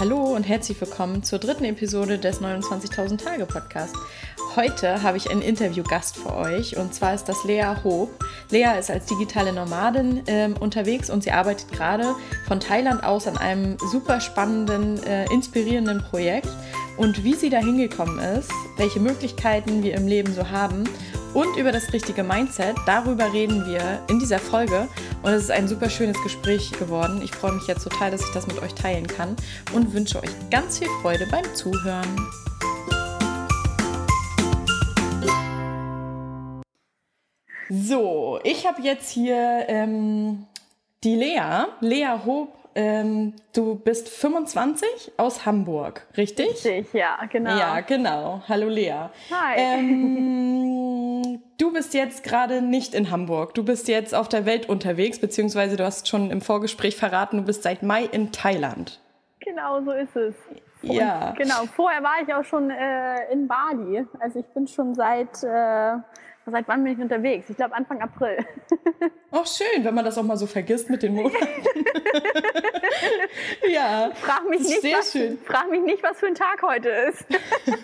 Hallo und herzlich willkommen zur dritten Episode des 29.000 Tage Podcast. Heute habe ich einen Interviewgast für euch und zwar ist das Lea Hoop. Lea ist als digitale Nomadin äh, unterwegs und sie arbeitet gerade von Thailand aus an einem super spannenden, äh, inspirierenden Projekt. Und wie sie da hingekommen ist, welche Möglichkeiten wir im Leben so haben und über das richtige Mindset. Darüber reden wir in dieser Folge und es ist ein super schönes Gespräch geworden. Ich freue mich jetzt total, dass ich das mit euch teilen kann und wünsche euch ganz viel Freude beim Zuhören. So, ich habe jetzt hier ähm, die Lea, Lea Hob ähm, du bist 25 aus Hamburg, richtig? Richtig, ja, genau. Ja, genau. Hallo Lea. Hi. Ähm, du bist jetzt gerade nicht in Hamburg. Du bist jetzt auf der Welt unterwegs, beziehungsweise du hast schon im Vorgespräch verraten, du bist seit Mai in Thailand. Genau, so ist es. Und ja. Genau, vorher war ich auch schon äh, in Bali. Also ich bin schon seit äh, Seit wann bin ich unterwegs? Ich glaube Anfang April. Auch schön, wenn man das auch mal so vergisst mit den Monaten. ja. Frag mich, nicht, sehr was, schön. frag mich nicht, was für ein Tag heute ist.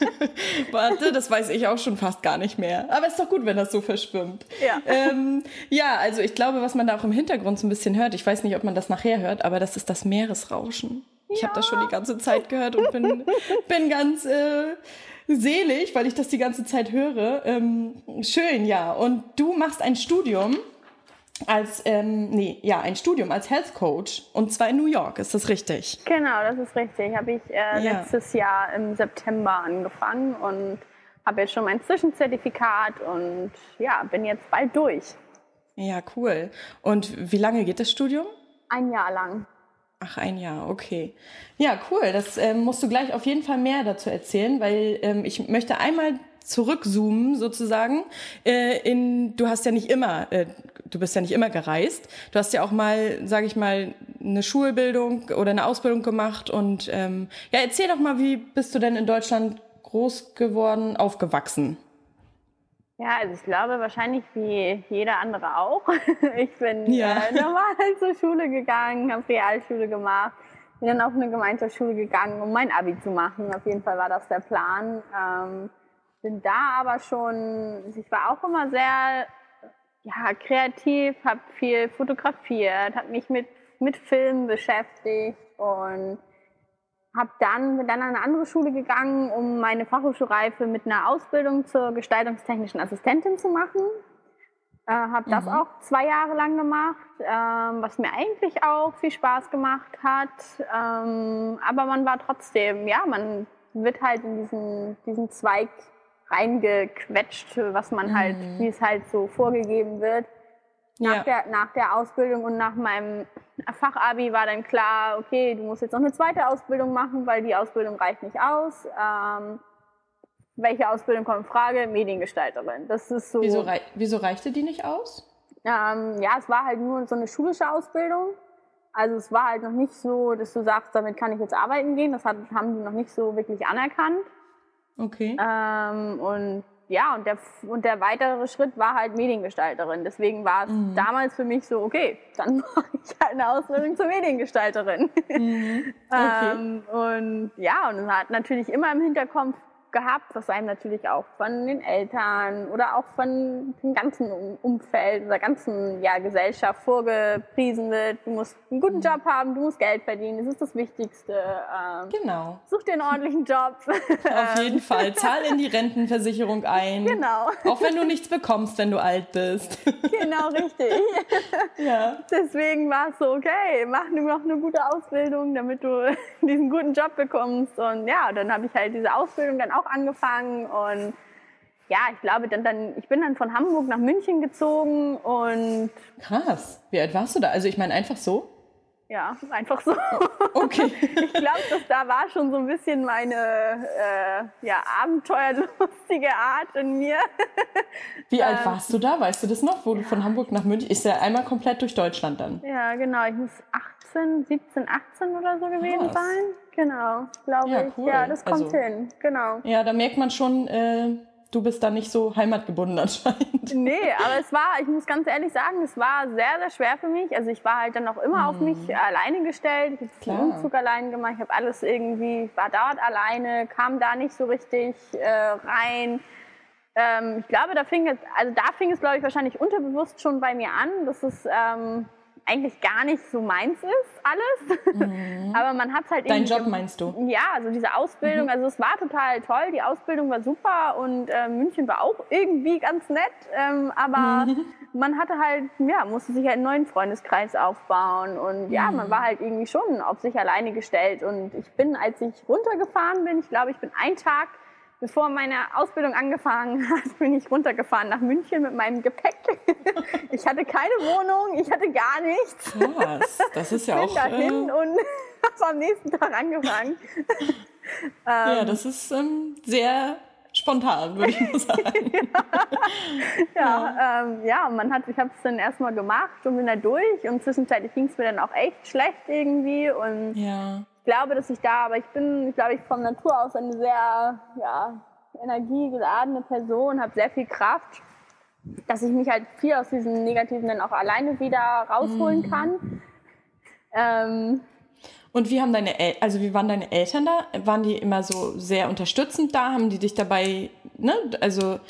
Warte, das weiß ich auch schon fast gar nicht mehr. Aber ist doch gut, wenn das so verschwimmt. Ja. Ähm, ja, also ich glaube, was man da auch im Hintergrund so ein bisschen hört, ich weiß nicht, ob man das nachher hört, aber das ist das Meeresrauschen. Ich ja. habe das schon die ganze Zeit gehört und bin, bin ganz. Äh, selig, weil ich das die ganze Zeit höre. Ähm, schön, ja. Und du machst ein Studium als, ähm, nee, ja, ein Studium als Health Coach und zwar in New York, ist das richtig? Genau, das ist richtig. Habe ich äh, ja. letztes Jahr im September angefangen und habe jetzt schon mein Zwischenzertifikat und ja, bin jetzt bald durch. Ja, cool. Und wie lange geht das Studium? Ein Jahr lang. Ach, ein Jahr, okay. Ja, cool. Das ähm, musst du gleich auf jeden Fall mehr dazu erzählen, weil ähm, ich möchte einmal zurückzoomen sozusagen. Äh, in, du hast ja nicht immer, äh, du bist ja nicht immer gereist. Du hast ja auch mal, sage ich mal, eine Schulbildung oder eine Ausbildung gemacht. Und ähm, ja, erzähl doch mal, wie bist du denn in Deutschland groß geworden, aufgewachsen? Ja, also ich glaube wahrscheinlich wie jeder andere auch. Ich bin ja. äh, normal zur Schule gegangen, habe Realschule gemacht, bin dann auf eine Gemeinschaftsschule gegangen, um mein Abi zu machen. Auf jeden Fall war das der Plan. Ähm, bin da aber schon, also ich war auch immer sehr ja, kreativ, habe viel fotografiert, habe mich mit, mit Filmen beschäftigt und hab dann, bin dann an eine andere Schule gegangen, um meine Fachhochschulreife mit einer Ausbildung zur gestaltungstechnischen Assistentin zu machen. Äh, habe das mhm. auch zwei Jahre lang gemacht, ähm, was mir eigentlich auch viel Spaß gemacht hat. Ähm, aber man war trotzdem, ja, man wird halt in diesen, diesen Zweig reingequetscht, was man halt, mhm. wie es halt so vorgegeben wird. Nach, ja. der, nach der Ausbildung und nach meinem Fachabi war dann klar, okay, du musst jetzt noch eine zweite Ausbildung machen, weil die Ausbildung reicht nicht aus. Ähm, welche Ausbildung kommt in Frage? Mediengestalterin. Das ist so. Wieso, rei wieso reichte die nicht aus? Ähm, ja, es war halt nur so eine schulische Ausbildung. Also es war halt noch nicht so, dass du sagst, damit kann ich jetzt arbeiten gehen. Das hat, haben die noch nicht so wirklich anerkannt. Okay. Ähm, und ja, und der, und der weitere Schritt war halt Mediengestalterin. Deswegen war es mhm. damals für mich so, okay, dann mache ich halt eine Ausbildung zur Mediengestalterin. Mhm. Okay. ähm, und ja, und es hat natürlich immer im Hinterkopf gehabt, was einem natürlich auch von den Eltern oder auch von dem ganzen Umfeld oder ganzen ja, Gesellschaft vorgepriesen wird. Du musst einen guten mhm. Job haben, du musst Geld verdienen, das ist das Wichtigste. Ähm, genau. Such dir einen ordentlichen Job. Auf jeden Fall. Zahl in die Rentenversicherung ein. Genau. Auch wenn du nichts bekommst, wenn du alt bist. Genau, richtig. ja. Deswegen war es so, okay, mach nur noch eine gute Ausbildung, damit du diesen guten Job bekommst. Und ja, dann habe ich halt diese Ausbildung dann auch auch angefangen und ja, ich glaube, dann, dann, ich bin dann von Hamburg nach München gezogen und. Krass. Wie alt warst du da? Also ich meine einfach so? Ja, einfach so. Okay. ich glaube, dass da war schon so ein bisschen meine äh, ja, abenteuerlustige Art in mir. Wie alt ähm, warst du da? Weißt du das noch? Wo du von Hamburg nach München, ist ja einmal komplett durch Deutschland dann. Ja, genau. Ich muss 18, 17, 18 oder so gewesen Krass. sein. Genau, glaube ja, ich. Ja, das kommt also, hin. Genau. Ja, da merkt man schon, äh, du bist da nicht so heimatgebunden anscheinend. Nee, aber es war, ich muss ganz ehrlich sagen, es war sehr, sehr schwer für mich. Also ich war halt dann auch immer mhm. auf mich alleine gestellt. Ich habe den Umzug allein gemacht, ich habe alles irgendwie, war dort alleine, kam da nicht so richtig äh, rein. Ähm, ich glaube, da fing es, also da fing es, glaube ich, wahrscheinlich unterbewusst schon bei mir an, dass es ähm, eigentlich gar nicht so meins ist, alles. Mhm. Aber man hat es halt Dein Job meinst du? Ja, also diese Ausbildung, mhm. also es war total toll, die Ausbildung war super und äh, München war auch irgendwie ganz nett, ähm, aber mhm. man hatte halt, ja, musste sich halt einen neuen Freundeskreis aufbauen und ja, man war mhm. halt irgendwie schon auf sich alleine gestellt und ich bin, als ich runtergefahren bin, ich glaube, ich bin einen Tag bevor meine Ausbildung angefangen hat, bin ich runtergefahren nach München mit meinem Gepäck. Ich hatte keine Wohnung, ich hatte gar nichts. Krass, das ist ja bin auch. dahin äh... und habe am nächsten Tag angefangen. ja, ähm, das ist ähm, sehr spontan, würde ich mal sagen. ja, ja, ähm, ja, man hat, ich habe es dann erstmal gemacht und bin da durch und zwischenzeitlich ging es mir dann auch echt schlecht irgendwie und ja glaube, dass ich da, aber ich bin, glaube ich, von Natur aus eine sehr ja, energiegeladene Person, habe sehr viel Kraft, dass ich mich halt viel aus diesen Negativen dann auch alleine wieder rausholen mhm. kann. Ähm, und wie haben deine El also wie waren deine Eltern da? Waren die immer so sehr unterstützend da? Haben die dich dabei, ne, also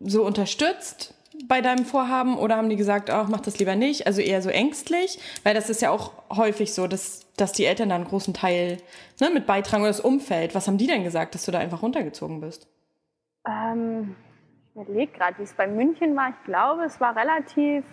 so unterstützt? Bei deinem Vorhaben oder haben die gesagt, ach, mach das lieber nicht? Also eher so ängstlich? Weil das ist ja auch häufig so, dass, dass die Eltern da einen großen Teil ne, mit beitragen oder das Umfeld. Was haben die denn gesagt, dass du da einfach runtergezogen bist? Ähm, ich überlege gerade, wie es bei München war. Ich glaube, es war relativ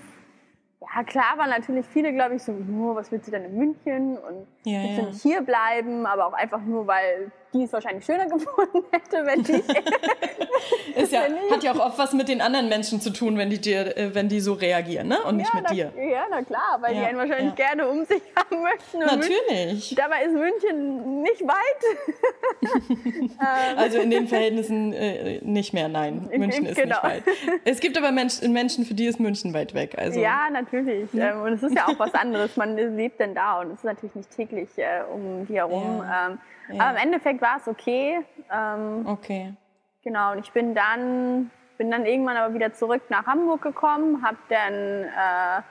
ja, klar waren natürlich viele, glaube ich, so, nur, was willst du denn in München und ja, willst du nicht hier bleiben, aber auch einfach nur, weil die es wahrscheinlich schöner gefunden hätte, wenn ich. ist ja, hat ja auch oft was mit den anderen Menschen zu tun, wenn die dir, äh, wenn die so reagieren, ne? Und nicht ja, mit na, dir. Ja, na klar, weil ja, die einen wahrscheinlich ja. gerne um sich haben möchten. Natürlich. München, dabei ist München nicht weit. also in den Verhältnissen äh, nicht mehr, nein. München ist genau. nicht weit. Es gibt aber Menschen, Menschen, für die ist München weit weg. Also. Ja, natürlich. Ähm, und es ist ja auch was anderes. Man lebt denn da und es ist natürlich nicht täglich äh, um die herum. Ähm, ja. Aber im Endeffekt war es okay. Ähm, okay. Genau, und ich bin dann, bin dann irgendwann aber wieder zurück nach Hamburg gekommen, habe dann äh,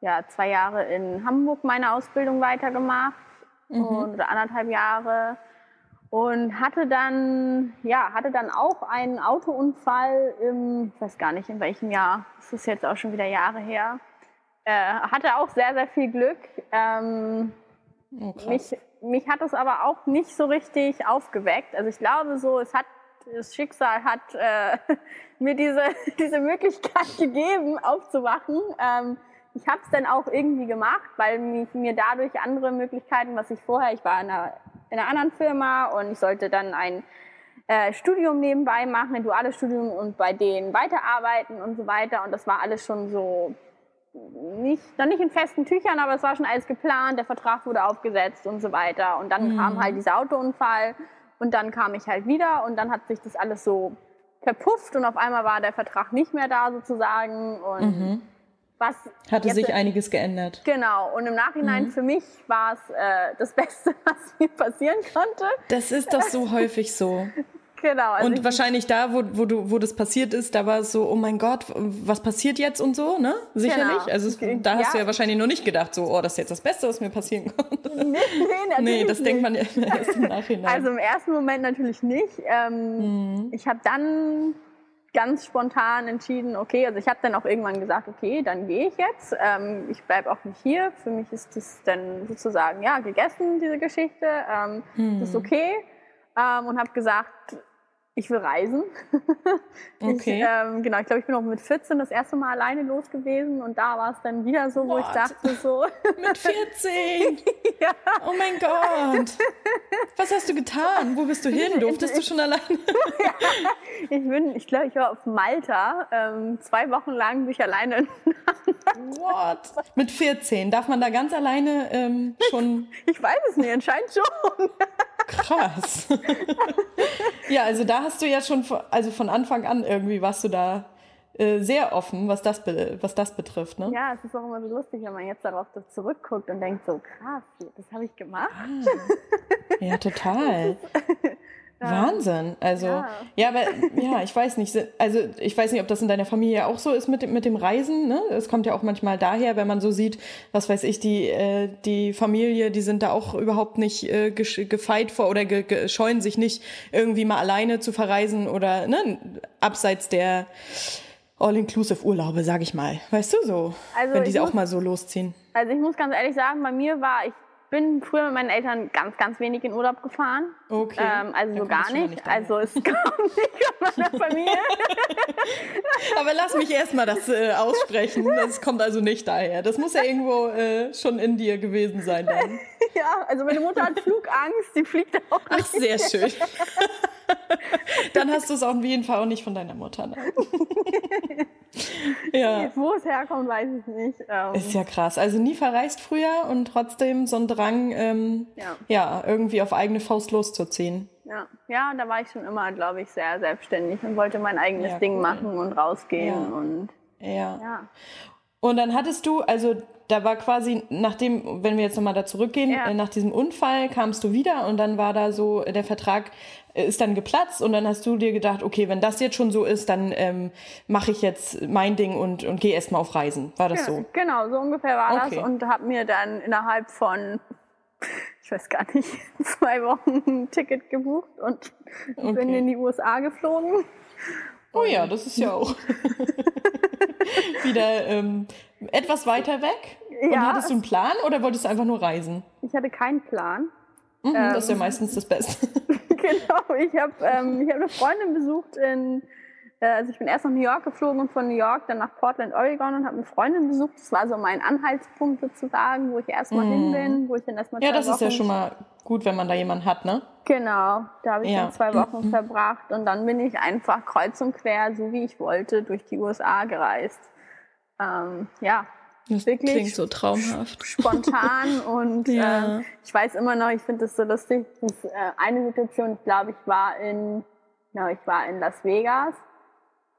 ja, zwei Jahre in Hamburg meine Ausbildung weitergemacht mhm. und, oder anderthalb Jahre und hatte dann, ja, hatte dann auch einen Autounfall im, ich weiß gar nicht in welchem Jahr, das ist jetzt auch schon wieder Jahre her. Äh, hatte auch sehr, sehr viel Glück. Ähm, oh, mich, mich hat es aber auch nicht so richtig aufgeweckt. Also ich glaube so, es hat das Schicksal hat äh, mir diese, diese Möglichkeit gegeben, aufzuwachen. Ähm, ich habe es dann auch irgendwie gemacht, weil mich, mir dadurch andere Möglichkeiten, was ich vorher, ich war in einer, in einer anderen Firma und ich sollte dann ein äh, Studium nebenbei machen, ein duales Studium und bei denen weiterarbeiten und so weiter. Und das war alles schon so nicht, noch nicht in festen Tüchern, aber es war schon alles geplant, der Vertrag wurde aufgesetzt und so weiter. Und dann mhm. kam halt dieser Autounfall und dann kam ich halt wieder und dann hat sich das alles so verpufft und auf einmal war der Vertrag nicht mehr da sozusagen und mhm. was hatte sich einiges geändert. Genau und im Nachhinein mhm. für mich war es äh, das Beste, was mir passieren konnte. Das ist doch so häufig so. Genau. Also und wahrscheinlich da, wo, wo, du, wo das passiert ist, da war es so, oh mein Gott, was passiert jetzt und so, ne? Sicherlich. Genau. Also es, da hast ja. du ja wahrscheinlich noch nicht gedacht, so, oh, das ist jetzt das Beste, was mir passieren konnte. Nee, nee, nee das nicht. denkt man ja erst im Nachhinein. Also im ersten Moment natürlich nicht. Ähm, mhm. Ich habe dann ganz spontan entschieden, okay, also ich habe dann auch irgendwann gesagt, okay, dann gehe ich jetzt. Ähm, ich bleibe auch nicht hier. Für mich ist das dann sozusagen, ja, gegessen, diese Geschichte. Ähm, mhm. Das ist okay. Ähm, und habe gesagt, ich will reisen. Okay. Ich, ähm, genau, ich glaube, ich bin auch mit 14 das erste Mal alleine los gewesen und da war es dann wieder so, wo What? ich dachte so. mit 14? ja. Oh mein Gott. Was hast du getan? Wo bist du hin? Durftest du schon alleine? ja. Ich bin, ich glaube, ich war auf Malta. Ähm, zwei Wochen lang bin ich alleine. What? Mit 14? Darf man da ganz alleine ähm, schon? Ich weiß es nicht, anscheinend schon. Krass. ja, also da hast du ja schon, also von Anfang an irgendwie warst du da äh, sehr offen, was das, was das betrifft. Ne? Ja, es ist auch immer so lustig, wenn man jetzt darauf zurückguckt und denkt so, krass, das habe ich gemacht. Ah. Ja, total. Wahnsinn. Also, ja. ja. aber ja, ich weiß nicht. Also, ich weiß nicht, ob das in deiner Familie auch so ist mit, mit dem Reisen. Ne? Es kommt ja auch manchmal daher, wenn man so sieht, was weiß ich, die, äh, die Familie, die sind da auch überhaupt nicht äh, gefeit vor oder ge, ge, scheuen sich nicht, irgendwie mal alleine zu verreisen oder ne, abseits der All-Inclusive-Urlaube, sag ich mal. Weißt du so? Also wenn die auch mal so losziehen. Also, ich muss ganz ehrlich sagen, bei mir war ich bin früher mit meinen Eltern ganz, ganz wenig in Urlaub gefahren. Okay. Ähm, also so gar nicht. nicht also es kommt nicht von meiner Familie. Aber lass mich erstmal das äh, aussprechen. Das kommt also nicht daher. Das muss ja irgendwo äh, schon in dir gewesen sein dann. Ja, also meine Mutter hat Flugangst, die fliegt auch nicht. Ach, sehr schön. Dann hast du es auf jeden Fall auch nicht von deiner Mutter. Ne? ja. Wo es herkommt, weiß ich nicht. Ähm. Ist ja krass. Also nie verreist früher und trotzdem so ein Drang, ähm, ja. ja, irgendwie auf eigene Faust loszuziehen. Ja, ja, da war ich schon immer, glaube ich, sehr selbstständig und wollte mein eigenes ja, Ding cool. machen und rausgehen und ja. ja. Und dann hattest du, also da war quasi, nachdem, wenn wir jetzt nochmal da zurückgehen, ja. Äh, nach diesem Unfall kamst du wieder und dann war da so, der Vertrag äh, ist dann geplatzt und dann hast du dir gedacht, okay, wenn das jetzt schon so ist, dann ähm, mache ich jetzt mein Ding und, und gehe erstmal auf Reisen. War das ja, so? Genau, so ungefähr war okay. das und habe mir dann innerhalb von, ich weiß gar nicht, zwei Wochen ein Ticket gebucht und okay. bin in die USA geflogen. Oh ja, das ist ja auch wieder ähm, etwas weiter weg. Und ja. hattest du einen Plan oder wolltest du einfach nur reisen? Ich hatte keinen Plan. Mhm, ähm, das ist ja meistens das Beste. genau, ich habe ähm, hab eine Freundin besucht in, äh, also ich bin erst nach New York geflogen und von New York dann nach Portland, Oregon und habe eine Freundin besucht. Das war so mein Anhaltspunkt sozusagen, wo ich erstmal mhm. hin bin, wo ich dann erstmal Ja, das Wochen ist ja schon mal gut, wenn man da jemanden hat, ne? Genau, da habe ich ja. dann zwei Wochen mhm. verbracht und dann bin ich einfach kreuz und quer, so wie ich wollte, durch die USA gereist. Ähm, ja, das wirklich klingt so traumhaft. Spontan und ja. äh, ich weiß immer noch, ich finde das so lustig. Das, äh, eine Situation, ich glaube, ich war in, no, ich war in Las Vegas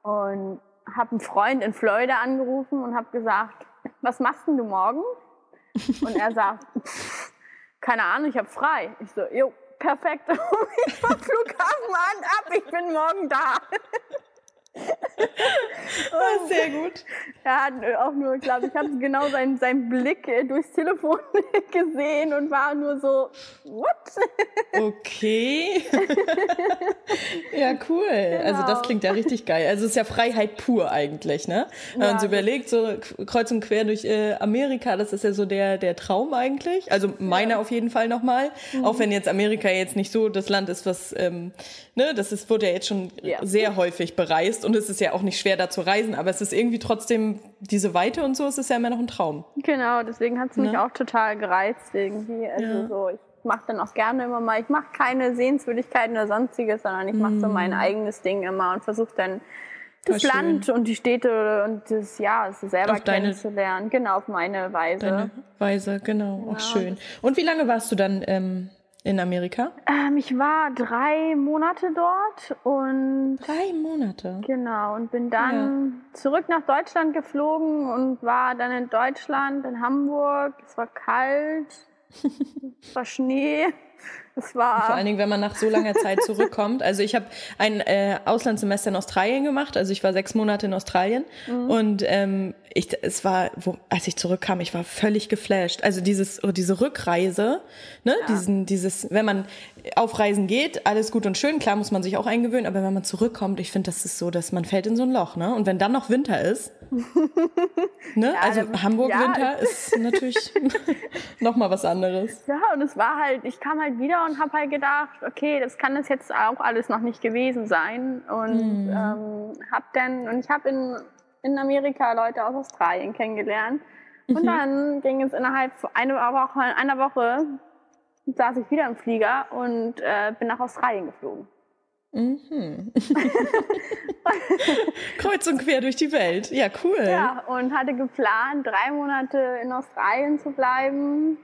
und habe einen Freund in Florida angerufen und habe gesagt, was machst denn du morgen? Und er sagt, keine Ahnung, ich habe frei. Ich so, jo, perfekt. ich vom Flughafen an ab, ich bin morgen da. Oh, sehr gut. Er hat auch nur, glaube ich, habe genau seinen, seinen Blick äh, durchs Telefon gesehen und war nur so, what? Okay. ja, cool. Genau. Also das klingt ja richtig geil. Also es ist ja Freiheit pur eigentlich, ne? Wenn ja, man so überlegt, so kreuz und quer durch äh, Amerika, das ist ja so der, der Traum eigentlich. Also meiner ja. auf jeden Fall nochmal. Mhm. Auch wenn jetzt Amerika jetzt nicht so das Land ist, was, ähm, ne, das ist, wurde ja jetzt schon ja. sehr häufig bereist und es ist ja auch nicht schwer da zu reisen, aber es ist irgendwie trotzdem diese Weite und so, es ist ja immer noch ein Traum. Genau, deswegen hat es mich ne? auch total gereizt irgendwie. Also ja. so, ich mache dann auch gerne immer mal, ich mache keine Sehenswürdigkeiten oder sonstiges, sondern ich mache so mm. mein eigenes Ding immer und versuche dann das Voll Land schön. und die Städte und das ja, so selber auf kennenzulernen. Deine, genau, auf meine Weise. Deine Weise, genau, ja. auch schön. Und wie lange warst du dann ähm, in Amerika? Ähm, ich war drei Monate dort und. Drei Monate? Genau, und bin dann ja. zurück nach Deutschland geflogen und war dann in Deutschland, in Hamburg. Es war kalt, es war Schnee. Es war Vor allen Dingen, wenn man nach so langer Zeit zurückkommt. Also ich habe ein äh, Auslandssemester in Australien gemacht. Also ich war sechs Monate in Australien mhm. und ähm, ich, es war, wo, als ich zurückkam, ich war völlig geflasht. Also dieses, diese Rückreise, ne, ja. diesen, dieses, wenn man auf Reisen geht, alles gut und schön, klar muss man sich auch eingewöhnen, aber wenn man zurückkommt, ich finde, das ist so, dass man fällt in so ein Loch, ne? Und wenn dann noch Winter ist, ne? Ja, also Hamburg ja, Winter ist natürlich noch mal was anderes. Ja, und es war halt, ich kam halt wieder und habe halt gedacht, okay, das kann das jetzt auch alles noch nicht gewesen sein und mhm. ähm, hab dann und ich habe in in Amerika Leute aus Australien kennengelernt. Und mhm. dann ging es innerhalb einer Woche, einer Woche saß ich wieder im Flieger und äh, bin nach Australien geflogen. Mhm. Kreuz und quer durch die Welt. Ja, cool. Ja, und hatte geplant, drei Monate in Australien zu bleiben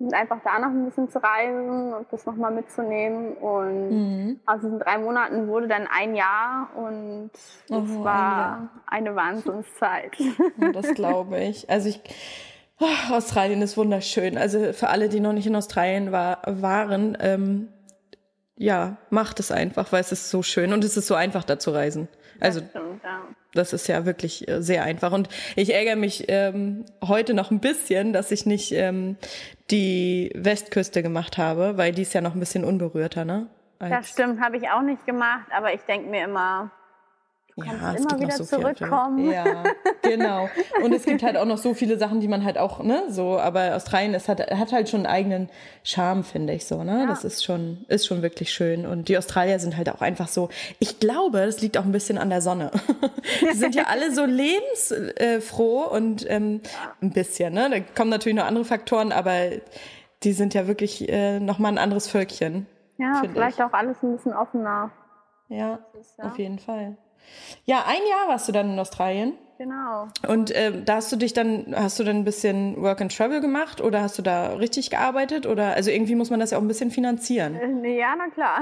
und einfach da noch ein bisschen zu reisen und das nochmal mitzunehmen. Und mhm. aus diesen drei Monaten wurde dann ein Jahr und es oh, war ein eine Wahnsinnszeit. das glaube ich. Also ich, oh, Australien ist wunderschön. Also für alle, die noch nicht in Australien war, waren, ähm, ja, macht es einfach, weil es ist so schön und es ist so einfach, da zu reisen. Also, das, stimmt, ja. das ist ja wirklich äh, sehr einfach. Und ich ärgere mich ähm, heute noch ein bisschen, dass ich nicht ähm, die Westküste gemacht habe, weil die ist ja noch ein bisschen unberührter, ne? Als das stimmt, habe ich auch nicht gemacht, aber ich denke mir immer, Du kannst ja, immer wieder so zurückkommen. Ja, genau. Und es gibt halt auch noch so viele Sachen, die man halt auch, ne, so, aber Australien, es hat, hat halt schon einen eigenen Charme, finde ich so, ne? Ja. Das ist schon, ist schon wirklich schön. Und die Australier sind halt auch einfach so, ich glaube, das liegt auch ein bisschen an der Sonne. die sind ja alle so lebensfroh und ähm, ein bisschen, ne? Da kommen natürlich noch andere Faktoren, aber die sind ja wirklich äh, nochmal ein anderes Völkchen. Ja, vielleicht ich. auch alles ein bisschen offener. Ja, ist, ja, auf jeden Fall. Ja, ein Jahr warst du dann in Australien. Genau. Und äh, da hast du dich dann, hast du dann ein bisschen Work and Travel gemacht oder hast du da richtig gearbeitet? Oder also irgendwie muss man das ja auch ein bisschen finanzieren. Äh, ja, na klar.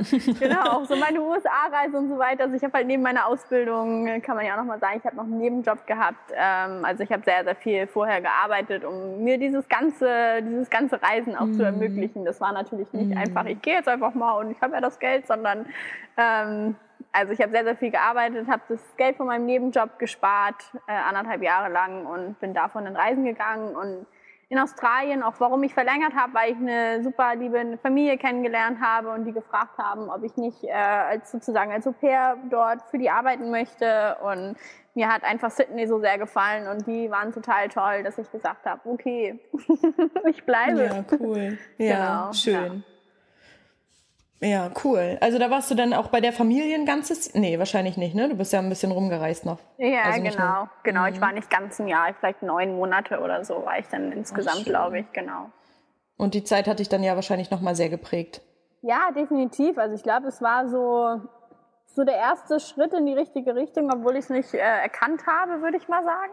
genau, auch so meine USA-Reise und so weiter. Also ich habe halt neben meiner Ausbildung, kann man ja auch nochmal sagen, ich habe noch einen Nebenjob gehabt. Ähm, also ich habe sehr, sehr viel vorher gearbeitet, um mir dieses ganze, dieses ganze Reisen auch mm. zu ermöglichen. Das war natürlich nicht mm. einfach, ich gehe jetzt einfach mal und ich habe ja das Geld, sondern ähm, also ich habe sehr, sehr viel gearbeitet, habe das Geld von meinem Nebenjob gespart, äh, anderthalb Jahre lang und bin davon in Reisen gegangen und in Australien, auch warum ich verlängert habe, weil ich eine super liebe Familie kennengelernt habe und die gefragt haben, ob ich nicht äh, als sozusagen als Au pair dort für die arbeiten möchte und mir hat einfach Sydney so sehr gefallen und die waren total toll, dass ich gesagt habe, okay, ich bleibe. Ja, cool. Ja, genau, schön. Ja. Ja, cool. Also da warst du dann auch bei der Familie ein ganzes, nee, wahrscheinlich nicht, ne? Du bist ja ein bisschen rumgereist noch. Ja, also genau, genau. Mhm. Ich war nicht ganz ein Jahr, vielleicht neun Monate oder so war ich dann insgesamt, glaube ich, genau. Und die Zeit hat dich dann ja wahrscheinlich noch mal sehr geprägt. Ja, definitiv. Also ich glaube, es war so so der erste Schritt in die richtige Richtung, obwohl ich es nicht äh, erkannt habe, würde ich mal sagen.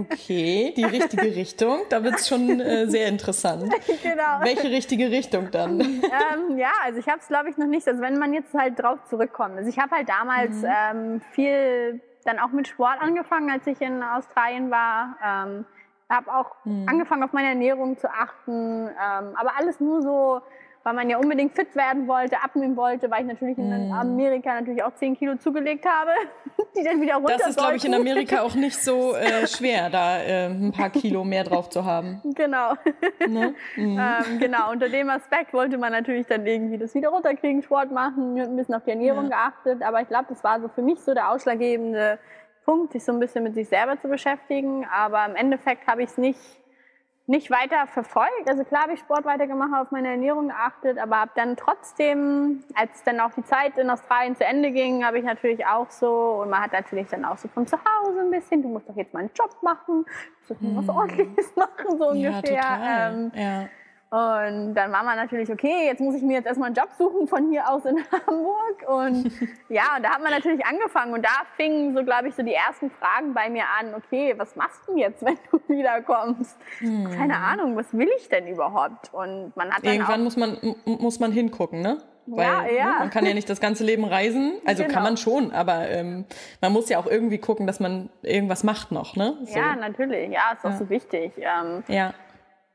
Okay, die richtige Richtung. Da wird es schon äh, sehr interessant. Genau. Welche richtige Richtung dann? Ähm, ja, also ich habe es, glaube ich, noch nicht. Also wenn man jetzt halt drauf zurückkommt. Also ich habe halt damals mhm. ähm, viel dann auch mit Sport angefangen, als ich in Australien war. Ähm, habe auch mhm. angefangen, auf meine Ernährung zu achten. Ähm, aber alles nur so weil man ja unbedingt fit werden wollte, abnehmen wollte, weil ich natürlich in mm. Amerika natürlich auch 10 Kilo zugelegt habe, die dann wieder runter Das ist, glaube ich, in Amerika auch nicht so äh, schwer, da äh, ein paar Kilo mehr drauf zu haben. Genau. Ne? Mhm. ähm, genau, unter dem Aspekt wollte man natürlich dann irgendwie das wieder runterkriegen, Sport machen, ein bisschen auf die Ernährung ja. geachtet, aber ich glaube, das war so für mich so der ausschlaggebende Punkt, sich so ein bisschen mit sich selber zu beschäftigen, aber im Endeffekt habe ich es nicht nicht weiter verfolgt. Also klar habe ich Sport weitergemacht, auf meine Ernährung geachtet, aber habe dann trotzdem, als dann auch die Zeit in Australien zu Ende ging, habe ich natürlich auch so, und man hat natürlich dann auch so von zu Hause ein bisschen, du musst doch jetzt mal einen Job machen, du musst was hm. Ordentliches machen, so ungefähr. Ja, ähm, ja. Und dann war man natürlich, okay, jetzt muss ich mir jetzt erstmal einen Job suchen von hier aus in Hamburg. Und ja, und da hat man natürlich angefangen. Und da fingen so, glaube ich, so die ersten Fragen bei mir an, okay, was machst du jetzt, wenn du wiederkommst? Hm. Keine Ahnung, was will ich denn überhaupt? Und man hat Irgendwann muss man, muss man hingucken, ne? Weil ja, ja. Ne, man kann ja nicht das ganze Leben reisen. Also genau. kann man schon, aber ähm, man muss ja auch irgendwie gucken, dass man irgendwas macht noch, ne? So. Ja, natürlich. Ja, ist auch ja. so wichtig. Ähm, ja.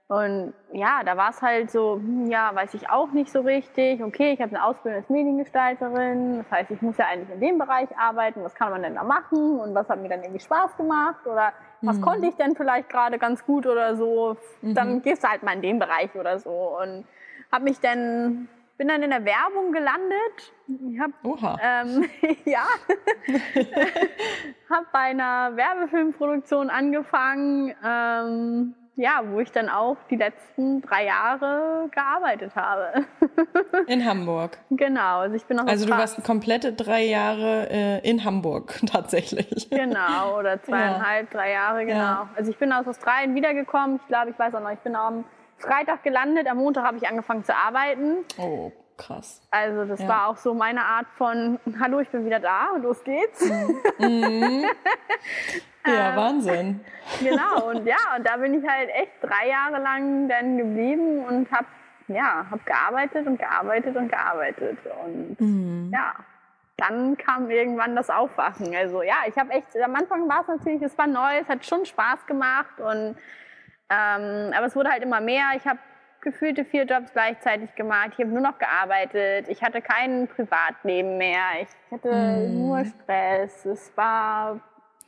Und ja, da war es halt so, hm, ja, weiß ich auch nicht so richtig. Okay, ich habe eine Ausbildung als Mediengestalterin. Das heißt, ich muss ja eigentlich in dem Bereich arbeiten. Was kann man denn da machen? Und was hat mir dann irgendwie Spaß gemacht? Oder was mhm. konnte ich denn vielleicht gerade ganz gut oder so? Dann mhm. gehst du halt mal in den Bereich oder so. Und habe mich dann, bin dann in der Werbung gelandet. Ich hab, Oha. Ähm, ja, habe bei einer Werbefilmproduktion angefangen. Ähm, ja, wo ich dann auch die letzten drei Jahre gearbeitet habe. in Hamburg. Genau. Also ich bin auch Also du warst komplette drei Jahre äh, in Hamburg tatsächlich. Genau, oder zweieinhalb, ja. drei Jahre, genau. Ja. Also ich bin aus Australien wiedergekommen. Ich glaube, ich weiß auch noch, ich bin am Freitag gelandet, am Montag habe ich angefangen zu arbeiten. Oh, krass. Also das ja. war auch so meine Art von, hallo, ich bin wieder da, los geht's. Mhm. ja, ähm, Wahnsinn. Genau, und ja, und da bin ich halt echt drei Jahre lang dann geblieben und habe ja, hab gearbeitet und gearbeitet und gearbeitet. Und mhm. ja, dann kam irgendwann das Aufwachen. Also ja, ich habe echt, am Anfang war es natürlich, es war neu, es hat schon Spaß gemacht und ähm, aber es wurde halt immer mehr. Ich habe gefühlte vier Jobs gleichzeitig gemacht. Ich habe nur noch gearbeitet. Ich hatte kein Privatleben mehr. Ich hatte mm. nur Stress. Es war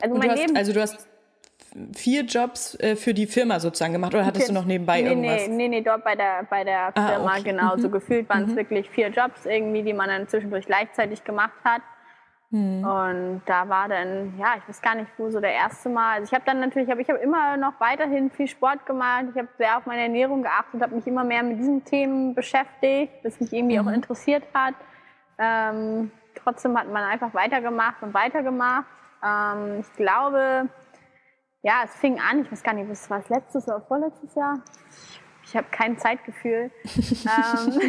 also mein hast, Leben. Also du hast vier Jobs äh, für die Firma sozusagen gemacht oder hattest okay. du noch nebenbei nee, irgendwas? Nee, nee, nee, dort bei der, bei der ah, Firma, okay. genau. Mhm. So gefühlt waren es mhm. wirklich vier Jobs irgendwie, die man dann zwischendurch gleichzeitig gemacht hat. Mhm. Und da war dann, ja, ich weiß gar nicht, wo so der erste Mal. Also ich habe dann natürlich, hab, ich habe immer noch weiterhin viel Sport gemacht. Ich habe sehr auf meine Ernährung geachtet, habe mich immer mehr mit diesen Themen beschäftigt, das mich irgendwie mhm. auch interessiert hat. Ähm, trotzdem hat man einfach weitergemacht und weitergemacht. Ähm, ich glaube, ja, es fing an, ich weiß gar nicht, was war es letztes oder vorletztes Jahr? Ich habe kein Zeitgefühl, ähm,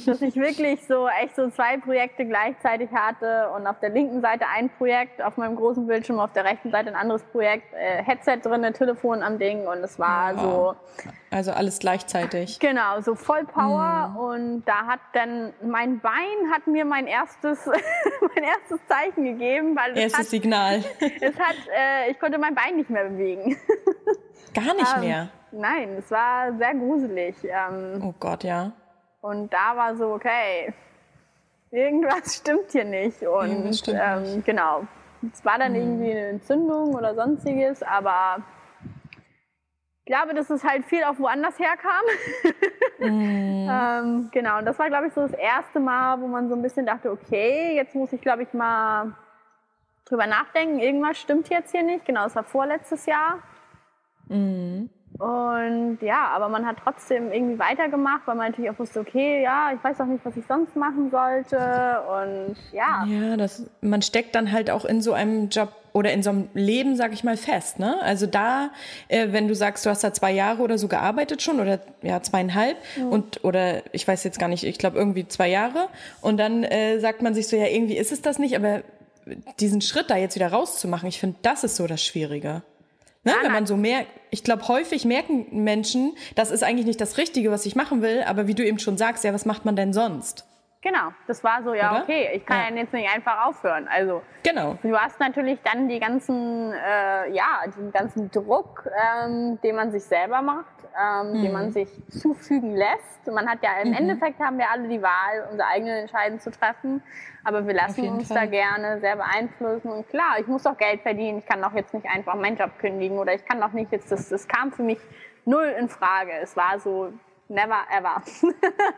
dass ich wirklich so echt so zwei Projekte gleichzeitig hatte und auf der linken Seite ein Projekt auf meinem großen Bildschirm, auf der rechten Seite ein anderes Projekt, äh, Headset drin, Telefon am Ding und es war wow. so. Also alles gleichzeitig. Genau, so voll Power mhm. und da hat dann mein Bein hat mir mein erstes mein erstes Zeichen gegeben, weil erstes hat, Signal. es hat, äh, ich konnte mein Bein nicht mehr bewegen. Gar nicht ähm, mehr. Nein, es war sehr gruselig. Ähm, oh Gott, ja. Und da war so, okay, irgendwas stimmt hier nicht. Und stimmt ähm, nicht. genau, es war dann mhm. irgendwie eine Entzündung oder sonstiges, aber ich glaube, dass es halt viel auch woanders herkam. mm. ähm, genau, und das war, glaube ich, so das erste Mal, wo man so ein bisschen dachte, okay, jetzt muss ich, glaube ich, mal drüber nachdenken, irgendwas stimmt jetzt hier nicht. Genau, es war vorletztes Jahr. Mm. Und ja, aber man hat trotzdem irgendwie weitergemacht, weil man natürlich auch wusste, okay, ja, ich weiß auch nicht, was ich sonst machen sollte. Und ja. Ja, das, man steckt dann halt auch in so einem Job oder in so einem Leben, sag ich mal, fest. Ne? Also da, äh, wenn du sagst, du hast da zwei Jahre oder so gearbeitet schon oder ja, zweieinhalb mhm. und oder ich weiß jetzt gar nicht, ich glaube irgendwie zwei Jahre. Und dann äh, sagt man sich so, ja, irgendwie ist es das nicht, aber diesen Schritt da jetzt wieder rauszumachen, ich finde, das ist so das Schwierige. Ne? Wenn man so merkt, ich glaube, häufig merken Menschen, das ist eigentlich nicht das Richtige, was ich machen will, aber wie du eben schon sagst, ja, was macht man denn sonst? Genau, das war so, ja, Oder? okay, ich kann ja. jetzt nicht einfach aufhören. Also, genau. du hast natürlich dann die ganzen, äh, ja, den ganzen Druck, ähm, den man sich selber macht, ähm, mhm. den man sich zufügen lässt. Man hat ja im mhm. Endeffekt haben wir alle die Wahl, unsere eigenen Entscheidungen zu treffen, aber wir lassen uns Fall. da gerne sehr beeinflussen. Und klar, ich muss doch Geld verdienen, ich kann doch jetzt nicht einfach meinen Job kündigen oder ich kann doch nicht jetzt, das, das kam für mich null in Frage. Es war so, never ever.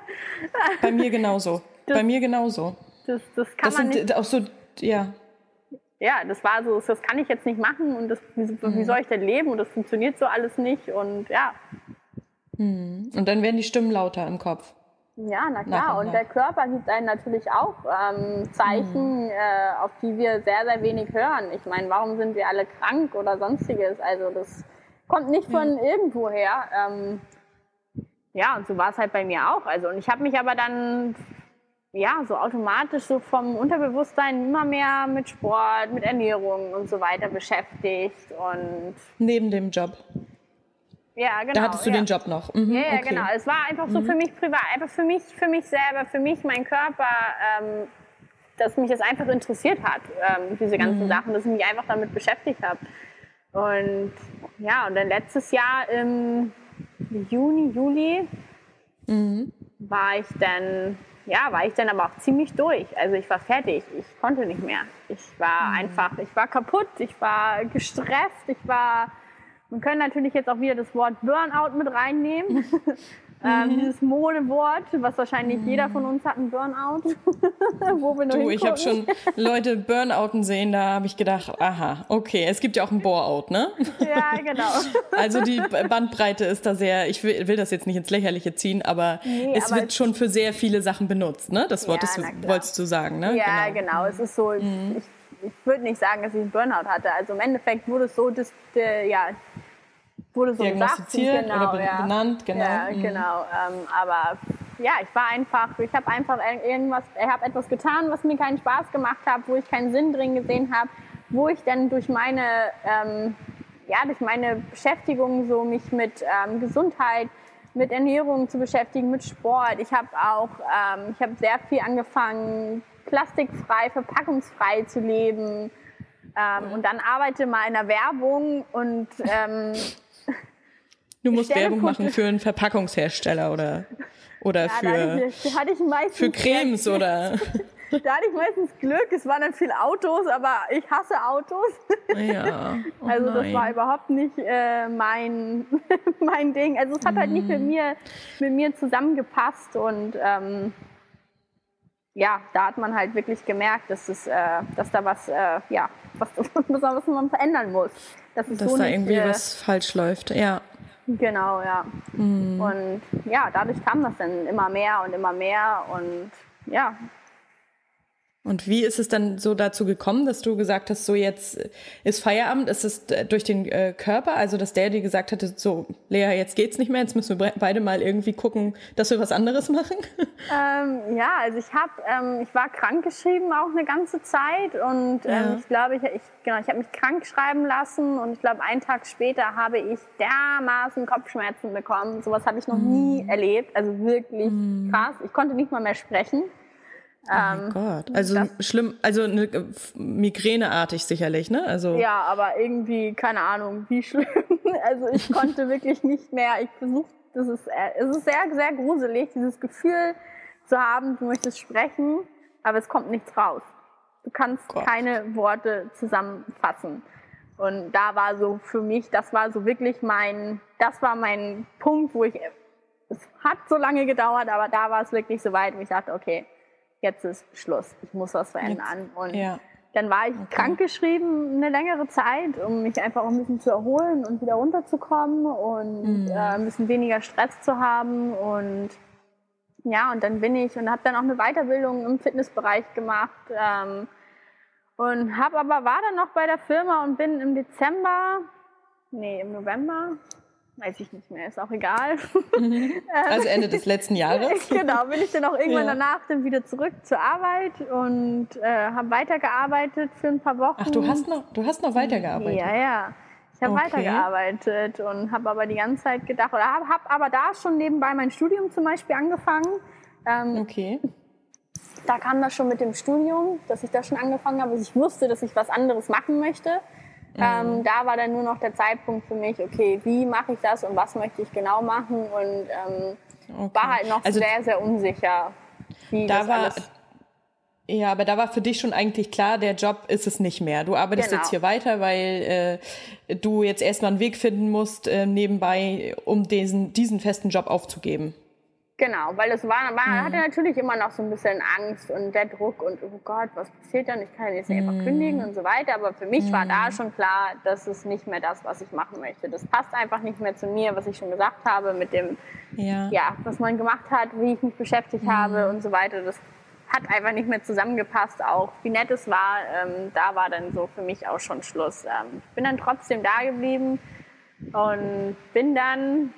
Bei mir genauso. Das, Bei mir genauso. Das, das kann das man sind nicht. auch so, ja. Ja, das war so, das kann ich jetzt nicht machen und das, wie, mhm. soll ich denn leben und das funktioniert so alles nicht und ja. Mhm. Und dann werden die Stimmen lauter im Kopf. Ja, na klar. Und, und der Körper gibt einem natürlich auch ähm, Zeichen, mhm. äh, auf die wir sehr, sehr wenig hören. Ich meine, warum sind wir alle krank oder sonstiges? Also das kommt nicht von ja. irgendwo her. Ähm, ja, und so war es halt bei mir auch. Also und ich habe mich aber dann ja, so automatisch so vom Unterbewusstsein immer mehr mit Sport, mit Ernährung und so weiter beschäftigt und neben dem Job. Ja, genau. Da hattest du ja. den Job noch. Mhm, ja, ja okay. genau. Es war einfach so mhm. für mich privat, einfach für mich, für mich selber, für mich, mein Körper, ähm, dass mich das einfach interessiert hat, ähm, diese ganzen mhm. Sachen, dass ich mich einfach damit beschäftigt habe. Und ja, und dann letztes Jahr im Juni, Juli mhm. war ich dann ja, war ich dann aber auch ziemlich durch. Also ich war fertig, ich konnte nicht mehr. Ich war mhm. einfach, ich war kaputt, ich war gestresst, ich war, man können natürlich jetzt auch wieder das Wort Burnout mit reinnehmen. Ähm, mhm. dieses Modewort, was wahrscheinlich mhm. jeder von uns hat, ein Burnout. Wo wir du, ich habe schon Leute Burnouten sehen, da habe ich gedacht, aha, okay, es gibt ja auch ein Boreout, ne? Ja, genau. also die Bandbreite ist da sehr, ich will, will das jetzt nicht ins Lächerliche ziehen, aber nee, es aber wird schon für sehr viele Sachen benutzt, ne? Das Wort, ja, das wolltest du sagen, ne? Ja, genau, genau. es ist so, mhm. ich, ich würde nicht sagen, dass ich einen Burnout hatte. Also im Endeffekt wurde es so, dass, ja, wurde so diagnostiziert genau, oder ja. benannt, genau. Ja, mhm. genau. Ähm, aber ja, ich war einfach, ich habe einfach irgendwas, ich habe etwas getan, was mir keinen Spaß gemacht hat, wo ich keinen Sinn drin gesehen habe, wo ich dann durch meine, ähm, ja, durch meine Beschäftigung so mich mit ähm, Gesundheit, mit Ernährung zu beschäftigen, mit Sport. Ich habe auch, ähm, ich habe sehr viel angefangen, plastikfrei, verpackungsfrei zu leben. Ähm, und dann arbeite mal in der Werbung und ähm, Du musst Werbung machen für einen Verpackungshersteller oder, oder ja, für, ich, für Cremes oder. Da hatte ich meistens Glück. Es waren dann viele Autos, aber ich hasse Autos. Ja. Oh also das war überhaupt nicht äh, mein, mein Ding. Also es hat halt nicht mit mm. mir, mit mir zusammengepasst und ähm, ja, da hat man halt wirklich gemerkt, dass, es, äh, dass da was, äh, ja, was, was man verändern muss. Dass, dass so da nicht, irgendwie äh, was falsch läuft, ja. Genau, ja. Mm. Und ja, dadurch kam das dann immer mehr und immer mehr und ja, und wie ist es dann so dazu gekommen, dass du gesagt hast, so jetzt ist Feierabend? Ist es durch den äh, Körper, also dass der dir gesagt hatte, so Lea, jetzt geht's nicht mehr, jetzt müssen wir beide mal irgendwie gucken, dass wir was anderes machen? Ähm, ja, also ich habe, ähm, ich war krankgeschrieben auch eine ganze Zeit und ähm, ja. ich glaube, ich, ich, genau, ich habe mich krank schreiben lassen und ich glaube, einen Tag später habe ich dermaßen Kopfschmerzen bekommen. Sowas habe ich noch mm. nie erlebt, also wirklich mm. krass. Ich konnte nicht mal mehr sprechen. Oh ähm, Gott. Also schlimm, also eine Migräneartig sicherlich, ne? Also ja, aber irgendwie, keine Ahnung, wie schlimm. Also ich konnte wirklich nicht mehr. Ich versuche, das ist, äh, es ist sehr, sehr gruselig, dieses Gefühl zu haben, du möchtest sprechen, aber es kommt nichts raus. Du kannst Gott. keine Worte zusammenfassen. Und da war so für mich, das war so wirklich mein, das war mein Punkt, wo ich, es hat so lange gedauert, aber da war es wirklich so weit, wo ich dachte, okay, jetzt ist Schluss, ich muss was verändern. Jetzt, und ja. dann war ich okay. krankgeschrieben eine längere Zeit, um mich einfach ein bisschen zu erholen und wieder runterzukommen und mhm. äh, ein bisschen weniger Stress zu haben. Und ja, und dann bin ich und habe dann auch eine Weiterbildung im Fitnessbereich gemacht. Ähm, und habe aber war dann noch bei der Firma und bin im Dezember, nee, im November, weiß ich nicht mehr, ist auch egal. Mhm. Also Ende des letzten Jahres. genau, bin ich dann auch irgendwann ja. danach dann wieder zurück zur Arbeit und äh, habe weitergearbeitet für ein paar Wochen. Ach, du hast noch, du hast noch weitergearbeitet? Ja, ja. Ich habe okay. weitergearbeitet und habe aber die ganze Zeit gedacht, oder habe hab aber da schon nebenbei mein Studium zum Beispiel angefangen. Ähm, okay. Da kam das schon mit dem Studium, dass ich da schon angefangen habe. Also ich wusste, dass ich was anderes machen möchte. Ähm, mhm. da war dann nur noch der Zeitpunkt für mich, okay, wie mache ich das und was möchte ich genau machen und ähm, okay. war halt noch also, sehr, sehr unsicher, wie da das war, alles ja, aber da war für dich schon eigentlich klar, der Job ist es nicht mehr. Du arbeitest genau. jetzt hier weiter, weil äh, du jetzt erstmal einen Weg finden musst, äh, nebenbei, um diesen, diesen festen Job aufzugeben. Genau, weil es war, man mhm. hatte natürlich immer noch so ein bisschen Angst und der Druck und oh Gott, was passiert dann? Ich kann jetzt nicht mhm. einfach kündigen und so weiter. Aber für mich mhm. war da mhm. schon klar, das ist nicht mehr das, was ich machen möchte. Das passt einfach nicht mehr zu mir, was ich schon gesagt habe, mit dem, ja, ja was man gemacht hat, wie ich mich beschäftigt habe und so weiter. Das hat einfach nicht mehr zusammengepasst. Auch wie nett es war, ähm, da war dann so für mich auch schon Schluss. Ähm, ich bin dann trotzdem da geblieben und bin dann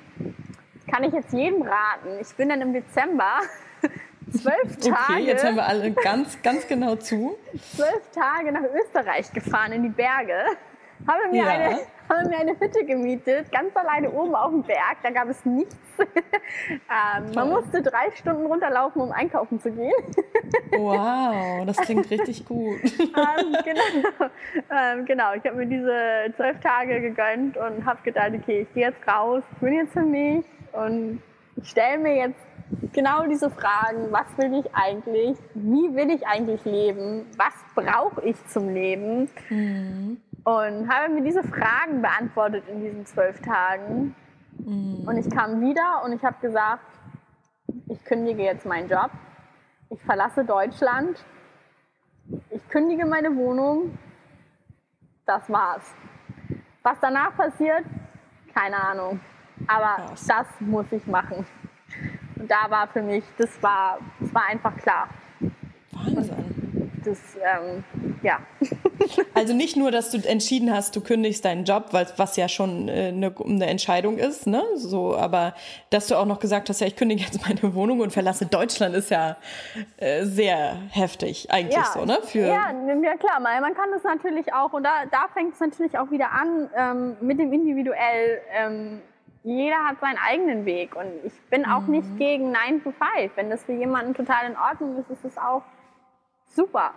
kann ich jetzt jedem raten. Ich bin dann im Dezember zwölf Tage. Okay, jetzt haben wir alle ganz, ganz genau zu. Zwölf Tage nach Österreich gefahren in die Berge. Habe mir, ja. eine, habe mir eine Hütte gemietet, ganz alleine oben auf dem Berg. Da gab es nichts. ähm, man musste drei Stunden runterlaufen, um einkaufen zu gehen. wow, das klingt richtig gut. ähm, genau, ähm, genau, ich habe mir diese zwölf Tage gegönnt und habe gedacht, okay, ich gehe jetzt raus, ich bin jetzt für mich und ich stelle mir jetzt genau diese Fragen, was will ich eigentlich, wie will ich eigentlich leben, was brauche ich zum Leben mhm. und habe mir diese Fragen beantwortet in diesen zwölf Tagen. Mhm. Und ich kam wieder und ich habe gesagt, ich kündige jetzt meinen Job, ich verlasse Deutschland, ich kündige meine Wohnung, das war's. Was danach passiert, keine Ahnung. Aber Krass. das muss ich machen. Und da war für mich, das war, das war einfach klar. Wahnsinn. Das, ähm, ja. Also nicht nur, dass du entschieden hast, du kündigst deinen Job, was ja schon äh, eine, eine, Entscheidung ist, ne? So, aber dass du auch noch gesagt hast, ja, ich kündige jetzt meine Wohnung und verlasse Deutschland, ist ja äh, sehr heftig eigentlich ja, so, ne? Für ja, ja, klar, man kann das natürlich auch, und da, da fängt es natürlich auch wieder an ähm, mit dem individuell. Ähm, jeder hat seinen eigenen Weg und ich bin auch mhm. nicht gegen 9 to 5. Wenn das für jemanden total in Ordnung ist, ist es auch super.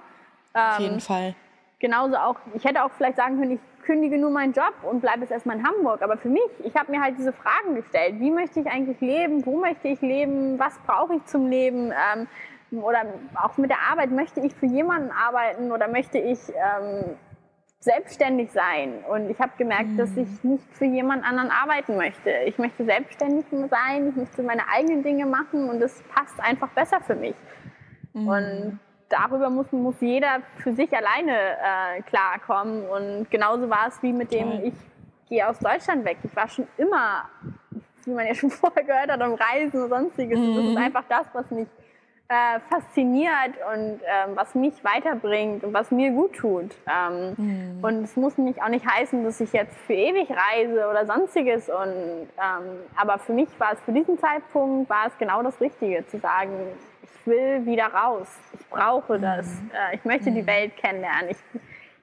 Auf ähm, jeden Fall. Genauso auch, ich hätte auch vielleicht sagen können, ich kündige nur meinen Job und bleibe jetzt erstmal in Hamburg. Aber für mich, ich habe mir halt diese Fragen gestellt. Wie möchte ich eigentlich leben? Wo möchte ich leben? Was brauche ich zum Leben? Ähm, oder auch mit der Arbeit, möchte ich für jemanden arbeiten oder möchte ich ähm, selbstständig sein? Und ich habe gemerkt, mhm. dass ich nicht für jemand anderen arbeiten möchte. Ich möchte selbstständig sein, ich möchte meine eigenen Dinge machen und das passt einfach besser für mich. Mhm. Und darüber muss, muss jeder für sich alleine äh, klarkommen. Und genauso war es wie mit dem, ich gehe aus Deutschland weg. Ich war schon immer, wie man ja schon vorher gehört hat, am Reisen und sonstiges. Mhm. Und das ist mhm. einfach das, was mich äh, fasziniert und ähm, was mich weiterbringt und was mir gut tut. Ähm, mhm. Und es muss nicht, auch nicht heißen, dass ich jetzt für ewig reise oder sonstiges. Und, ähm, aber für mich war es für diesen Zeitpunkt war es genau das Richtige, zu sagen, ich will wieder raus. Ich brauche das. Mhm. Äh, ich möchte die mhm. Welt kennenlernen. Ich,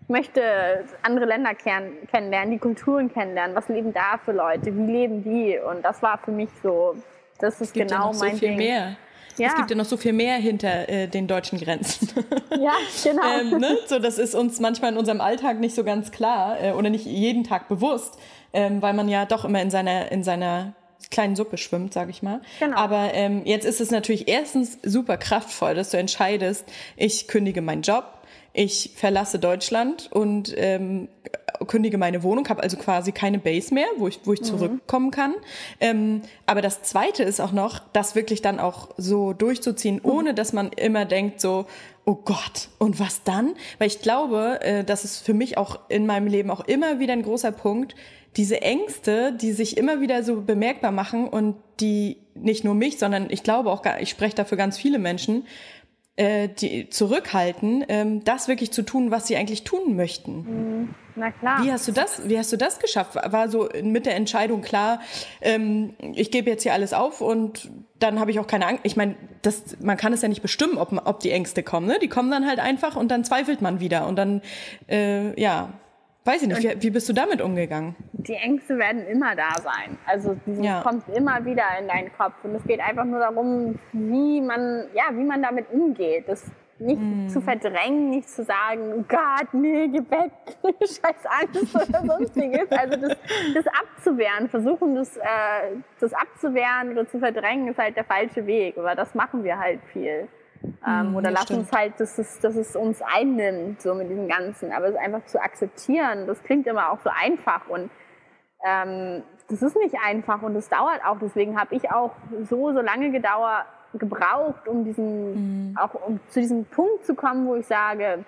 ich möchte andere Länder kennenlernen, die Kulturen kennenlernen. Was leben da für Leute? Wie leben die? Und das war für mich so, das ist genau ja noch mein so viel Ding. Mehr. Ja. Es gibt ja noch so viel mehr hinter äh, den deutschen Grenzen. Ja, genau. ähm, ne? So, das ist uns manchmal in unserem Alltag nicht so ganz klar äh, oder nicht jeden Tag bewusst, ähm, weil man ja doch immer in seiner, in seiner kleinen Suppe schwimmt, sage ich mal. Genau. Aber ähm, jetzt ist es natürlich erstens super kraftvoll, dass du entscheidest, ich kündige meinen Job, ich verlasse Deutschland und ähm, kündige meine Wohnung, habe also quasi keine Base mehr, wo ich, wo ich mhm. zurückkommen kann. Ähm, aber das Zweite ist auch noch, das wirklich dann auch so durchzuziehen, mhm. ohne dass man immer denkt so, oh Gott, und was dann? Weil ich glaube, äh, das ist für mich auch in meinem Leben auch immer wieder ein großer Punkt, diese Ängste, die sich immer wieder so bemerkbar machen und die nicht nur mich, sondern ich glaube auch, ich spreche dafür ganz viele Menschen, äh, die zurückhalten, ähm, das wirklich zu tun, was sie eigentlich tun möchten. Mhm. Na klar. Wie hast du das, wie hast du das geschafft? War so mit der Entscheidung klar, ähm, ich gebe jetzt hier alles auf und dann habe ich auch keine Angst. Ich meine, das, man kann es ja nicht bestimmen, ob, ob die Ängste kommen. Ne? Die kommen dann halt einfach und dann zweifelt man wieder und dann, äh, ja, Weiß ich nicht, wie, wie, bist du damit umgegangen? Die Ängste werden immer da sein. Also dieses ja. kommt immer wieder in deinen Kopf. Und es geht einfach nur darum, wie man, ja, wie man damit umgeht. Das nicht mm. zu verdrängen, nicht zu sagen, oh Gott, nee, geh weg, scheiß Angst oder sonstiges. Also das, das abzuwehren, versuchen das, äh, das abzuwehren oder zu verdrängen, ist halt der falsche Weg. Aber das machen wir halt viel. Ähm, mhm, oder lass uns halt, dass es, dass es uns einnimmt, so mit diesem Ganzen. Aber es einfach zu akzeptieren, das klingt immer auch so einfach und ähm, das ist nicht einfach und es dauert auch. Deswegen habe ich auch so, so lange gedauert, gebraucht, um diesen, mhm. auch um zu diesem Punkt zu kommen, wo ich sage,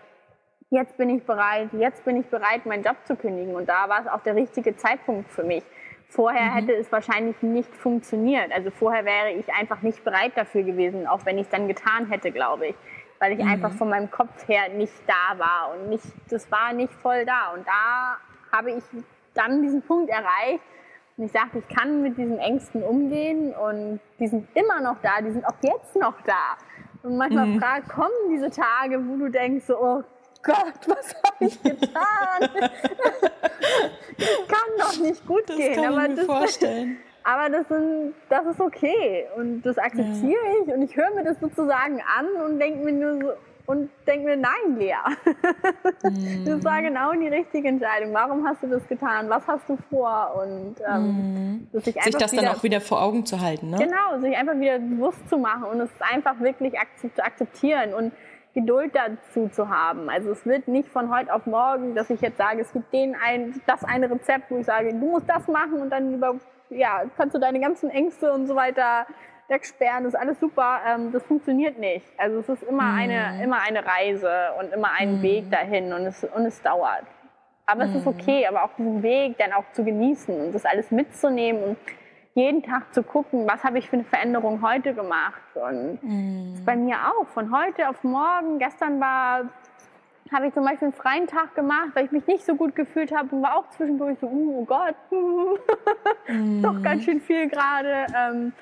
jetzt bin ich bereit, jetzt bin ich bereit, meinen Job zu kündigen. Und da war es auch der richtige Zeitpunkt für mich. Vorher mhm. hätte es wahrscheinlich nicht funktioniert. Also vorher wäre ich einfach nicht bereit dafür gewesen, auch wenn ich es dann getan hätte, glaube ich. Weil ich mhm. einfach von meinem Kopf her nicht da war und nicht, das war nicht voll da. Und da habe ich dann diesen Punkt erreicht, und ich sagte, ich kann mit diesen Ängsten umgehen und die sind immer noch da, die sind auch jetzt noch da. Und manchmal mhm. fragt, kommen diese Tage, wo du denkst, so, oh Gott, was habe ich getan? kann doch nicht gut das gehen. Kann aber ich mir das, vorstellen. Aber das, sind, das ist okay und das akzeptiere ja. ich und ich höre mir das sozusagen an und denke mir nur so, und denke mir, nein, Lea, mm. das war genau die richtige Entscheidung. Warum hast du das getan? Was hast du vor? Und ähm, mm. sich, sich, das wieder, dann auch wieder vor Augen zu halten, ne? Genau, sich einfach wieder bewusst zu machen und es einfach wirklich zu akzeptieren und Geduld dazu zu haben. Also es wird nicht von heute auf morgen, dass ich jetzt sage, es gibt den ein, das eine Rezept, wo ich sage, du musst das machen und dann über, ja, kannst du deine ganzen Ängste und so weiter wegsperren, das ist alles super. Ähm, das funktioniert nicht. Also es ist immer mm. eine, immer eine Reise und immer ein mm. Weg dahin und es, und es dauert. Aber mm. es ist mhm. okay, aber auch diesen Weg dann auch zu genießen und das alles mitzunehmen und jeden Tag zu gucken, was habe ich für eine Veränderung heute gemacht. Und mm. bei mir auch, von heute auf morgen. Gestern war, habe ich zum Beispiel einen freien Tag gemacht, weil ich mich nicht so gut gefühlt habe und war auch zwischendurch so, uh, oh Gott, mm. doch ganz schön viel gerade. Ähm,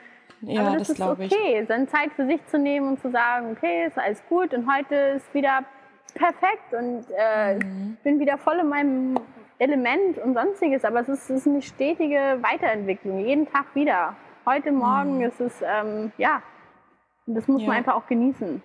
ja, aber das, das ist okay, ich. dann Zeit für sich zu nehmen und zu sagen, okay, ist alles gut und heute ist wieder perfekt und äh, mhm. bin wieder voll in meinem Element und sonstiges, aber es ist, es ist eine stetige Weiterentwicklung, jeden Tag wieder. Heute Morgen mhm. ist es, ähm, ja, das muss ja. man einfach auch genießen.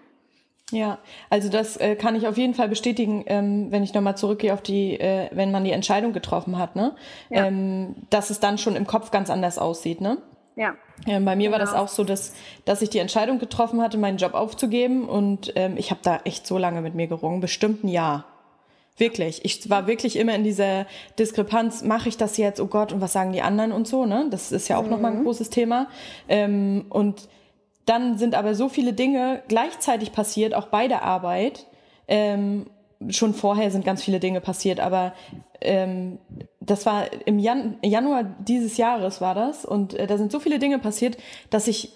Ja, also das äh, kann ich auf jeden Fall bestätigen, ähm, wenn ich nochmal zurückgehe auf die, äh, wenn man die Entscheidung getroffen hat, ne? Ja. Ähm, dass es dann schon im Kopf ganz anders aussieht, ne? Ja. Ähm, bei mir genau. war das genau. auch so, dass, dass ich die Entscheidung getroffen hatte, meinen Job aufzugeben und ähm, ich habe da echt so lange mit mir gerungen, bestimmt ein Jahr. Wirklich. Ich war wirklich immer in dieser Diskrepanz, mache ich das jetzt, oh Gott, und was sagen die anderen und so, ne? Das ist ja auch mhm. nochmal ein großes Thema. Ähm, und dann sind aber so viele Dinge gleichzeitig passiert, auch bei der Arbeit. Ähm, schon vorher sind ganz viele Dinge passiert, aber ähm, das war im Jan Januar dieses Jahres war das und äh, da sind so viele Dinge passiert, dass ich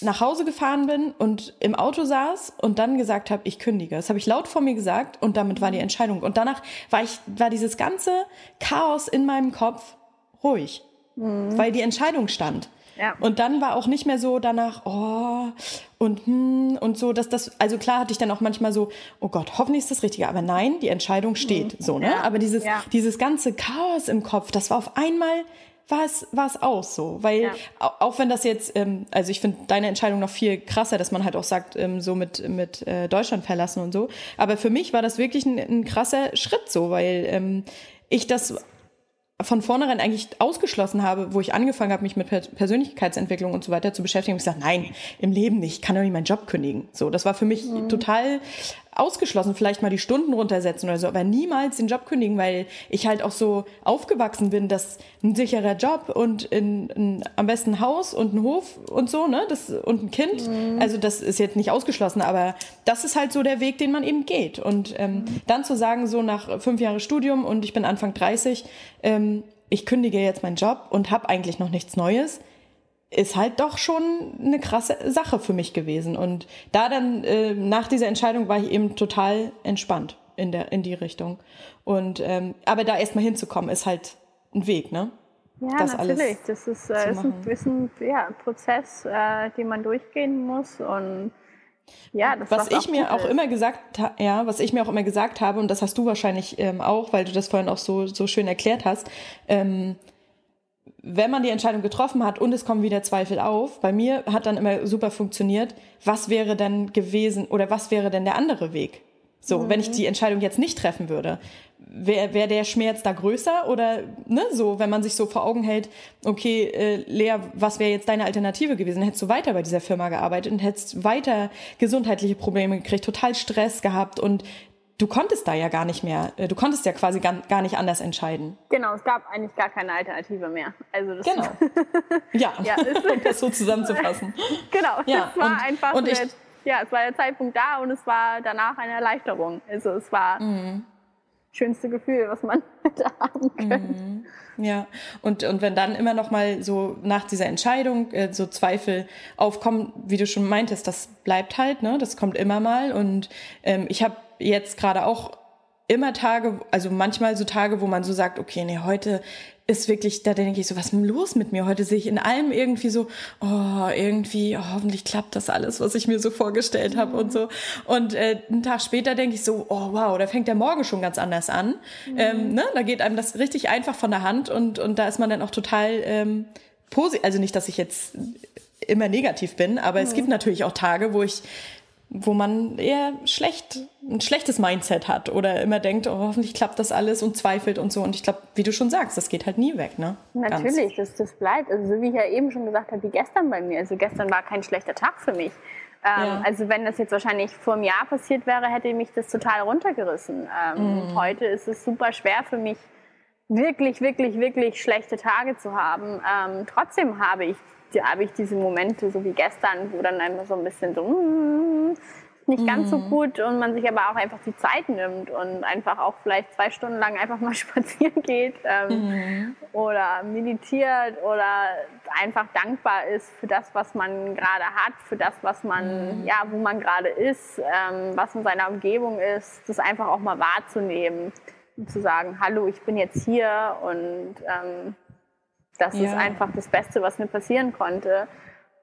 nach Hause gefahren bin und im Auto saß und dann gesagt habe, ich kündige. Das habe ich laut vor mir gesagt und damit war die Entscheidung. Und danach war ich war dieses ganze Chaos in meinem Kopf ruhig, mhm. weil die Entscheidung stand. Ja. Und dann war auch nicht mehr so danach, oh, und hm, und so, dass das, also klar hatte ich dann auch manchmal so, oh Gott, hoffentlich ist das Richtige, aber nein, die Entscheidung steht, mhm. so, ne? Ja. Aber dieses, ja. dieses ganze Chaos im Kopf, das war auf einmal, war es, war es aus so. Weil ja. auch wenn das jetzt, ähm, also ich finde deine Entscheidung noch viel krasser, dass man halt auch sagt, ähm, so mit, mit äh, Deutschland verlassen und so. Aber für mich war das wirklich ein, ein krasser Schritt so, weil ähm, ich das von vornherein eigentlich ausgeschlossen habe, wo ich angefangen habe, mich mit Persönlichkeitsentwicklung und so weiter zu beschäftigen, habe ich gesagt, nein, im Leben nicht, ich kann doch nicht meinen Job kündigen. So, das war für mich mhm. total ausgeschlossen, vielleicht mal die Stunden runtersetzen oder so, aber niemals den Job kündigen, weil ich halt auch so aufgewachsen bin, dass ein sicherer Job und in, in, am besten ein Haus und ein Hof und so, ne, das und ein Kind. Mhm. Also das ist jetzt nicht ausgeschlossen, aber das ist halt so der Weg, den man eben geht. Und ähm, mhm. dann zu sagen, so nach fünf Jahren Studium und ich bin Anfang 30, ähm, ich kündige jetzt meinen Job und habe eigentlich noch nichts Neues ist halt doch schon eine krasse Sache für mich gewesen. Und da dann, äh, nach dieser Entscheidung war ich eben total entspannt in, der, in die Richtung. Und, ähm, aber da erstmal hinzukommen, ist halt ein Weg, ne? Ja, das natürlich. das ist, äh, ist ein, ist ein ja, Prozess, äh, den man durchgehen muss. Und ja, das was ich mir auch ist. immer gesagt ja, was ich mir auch immer gesagt habe, und das hast du wahrscheinlich ähm, auch, weil du das vorhin auch so, so schön erklärt hast, ähm, wenn man die Entscheidung getroffen hat und es kommen wieder Zweifel auf, bei mir hat dann immer super funktioniert, was wäre denn gewesen oder was wäre denn der andere Weg? So, mhm. wenn ich die Entscheidung jetzt nicht treffen würde, wäre wär der Schmerz da größer oder ne, so, wenn man sich so vor Augen hält, okay, äh, Lea, was wäre jetzt deine Alternative gewesen? Hättest du weiter bei dieser Firma gearbeitet und hättest weiter gesundheitliche Probleme gekriegt, total Stress gehabt und du konntest da ja gar nicht mehr, äh, du konntest ja quasi gar, gar nicht anders entscheiden. Genau, es gab eigentlich gar keine Alternative mehr. Also das genau. ja, ja um das so zusammenzufassen. genau, ja, es war und, einfach, und ich, ja, es war der Zeitpunkt da und es war danach eine Erleichterung. Also es war mhm. das schönste Gefühl, was man hätte haben können. Mhm. Ja, und, und wenn dann immer noch mal so nach dieser Entscheidung äh, so Zweifel aufkommen, wie du schon meintest, das bleibt halt, ne? Das kommt immer mal. Und ähm, ich habe jetzt gerade auch immer Tage, also manchmal so Tage, wo man so sagt, okay, nee, heute ist wirklich, da denke ich so, was ist denn los mit mir? Heute sehe ich in allem irgendwie so, oh, irgendwie, oh, hoffentlich klappt das alles, was ich mir so vorgestellt habe und so. Und äh, einen Tag später denke ich so, oh wow, da fängt der Morgen schon ganz anders an. Mhm. Ähm, ne? Da geht einem das richtig einfach von der Hand und, und da ist man dann auch total ähm, positiv. Also nicht, dass ich jetzt immer negativ bin, aber mhm. es gibt natürlich auch Tage, wo ich wo man eher schlecht, ein schlechtes Mindset hat oder immer denkt, oh, hoffentlich klappt das alles und zweifelt und so. Und ich glaube, wie du schon sagst, das geht halt nie weg, ne? Natürlich, das, das bleibt. Also so wie ich ja eben schon gesagt habe, wie gestern bei mir. Also gestern war kein schlechter Tag für mich. Ähm, ja. Also wenn das jetzt wahrscheinlich vor einem Jahr passiert wäre, hätte mich das total runtergerissen. Ähm, mm. Heute ist es super schwer für mich, wirklich, wirklich, wirklich schlechte Tage zu haben. Ähm, trotzdem habe ich habe ich diese Momente, so wie gestern, wo dann einfach so ein bisschen so mm, nicht ganz so mhm. gut und man sich aber auch einfach die Zeit nimmt und einfach auch vielleicht zwei Stunden lang einfach mal spazieren geht ähm, mhm. oder meditiert oder einfach dankbar ist für das, was man gerade hat, für das, was man, mhm. ja, wo man gerade ist, ähm, was in seiner Umgebung ist, das einfach auch mal wahrzunehmen und zu sagen, hallo, ich bin jetzt hier und ähm, das ja. ist einfach das Beste, was mir passieren konnte.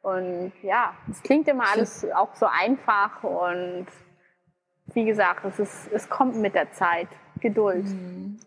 Und ja, es klingt immer alles auch so einfach und wie gesagt, es, ist, es kommt mit der Zeit. Geduld. Mhm.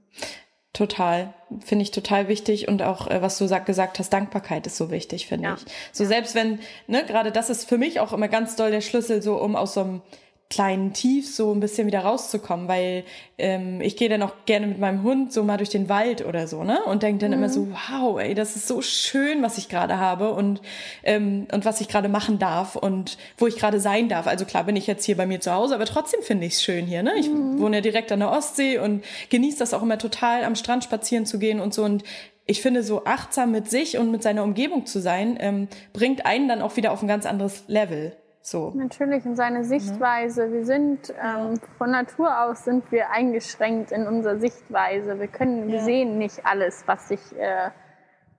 Total. Finde ich total wichtig. Und auch, äh, was du gesagt hast, Dankbarkeit ist so wichtig, finde ja. ich. So selbst wenn, ne, gerade das ist für mich auch immer ganz doll der Schlüssel, so um aus so einem kleinen Tiefs so ein bisschen wieder rauszukommen, weil ähm, ich gehe dann auch gerne mit meinem Hund so mal durch den Wald oder so, ne? Und denke dann mhm. immer so, wow, ey, das ist so schön, was ich gerade habe und, ähm, und was ich gerade machen darf und wo ich gerade sein darf. Also klar bin ich jetzt hier bei mir zu Hause, aber trotzdem finde ich es schön hier, ne? Ich mhm. wohne ja direkt an der Ostsee und genieße das auch immer total, am Strand spazieren zu gehen und so. Und ich finde, so achtsam mit sich und mit seiner Umgebung zu sein, ähm, bringt einen dann auch wieder auf ein ganz anderes Level. So. Natürlich in seine Sichtweise. Wir sind ähm, von Natur aus sind wir eingeschränkt in unserer Sichtweise. Wir können, ja. wir sehen nicht alles, was sich äh,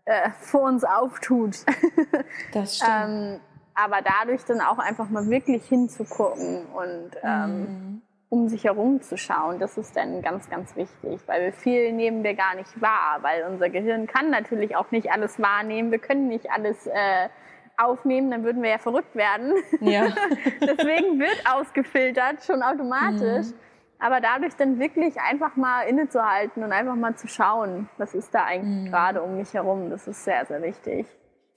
äh, vor uns auftut. Das stimmt. ähm, aber dadurch dann auch einfach mal wirklich hinzugucken und ähm, mhm. um sich herum zu schauen, das ist dann ganz, ganz wichtig, weil wir viel nehmen wir gar nicht wahr, weil unser Gehirn kann natürlich auch nicht alles wahrnehmen. Wir können nicht alles äh, aufnehmen, dann würden wir ja verrückt werden. Ja. Deswegen wird ausgefiltert, schon automatisch. Mhm. Aber dadurch dann wirklich einfach mal innezuhalten und einfach mal zu schauen, was ist da eigentlich mhm. gerade um mich herum, das ist sehr, sehr wichtig.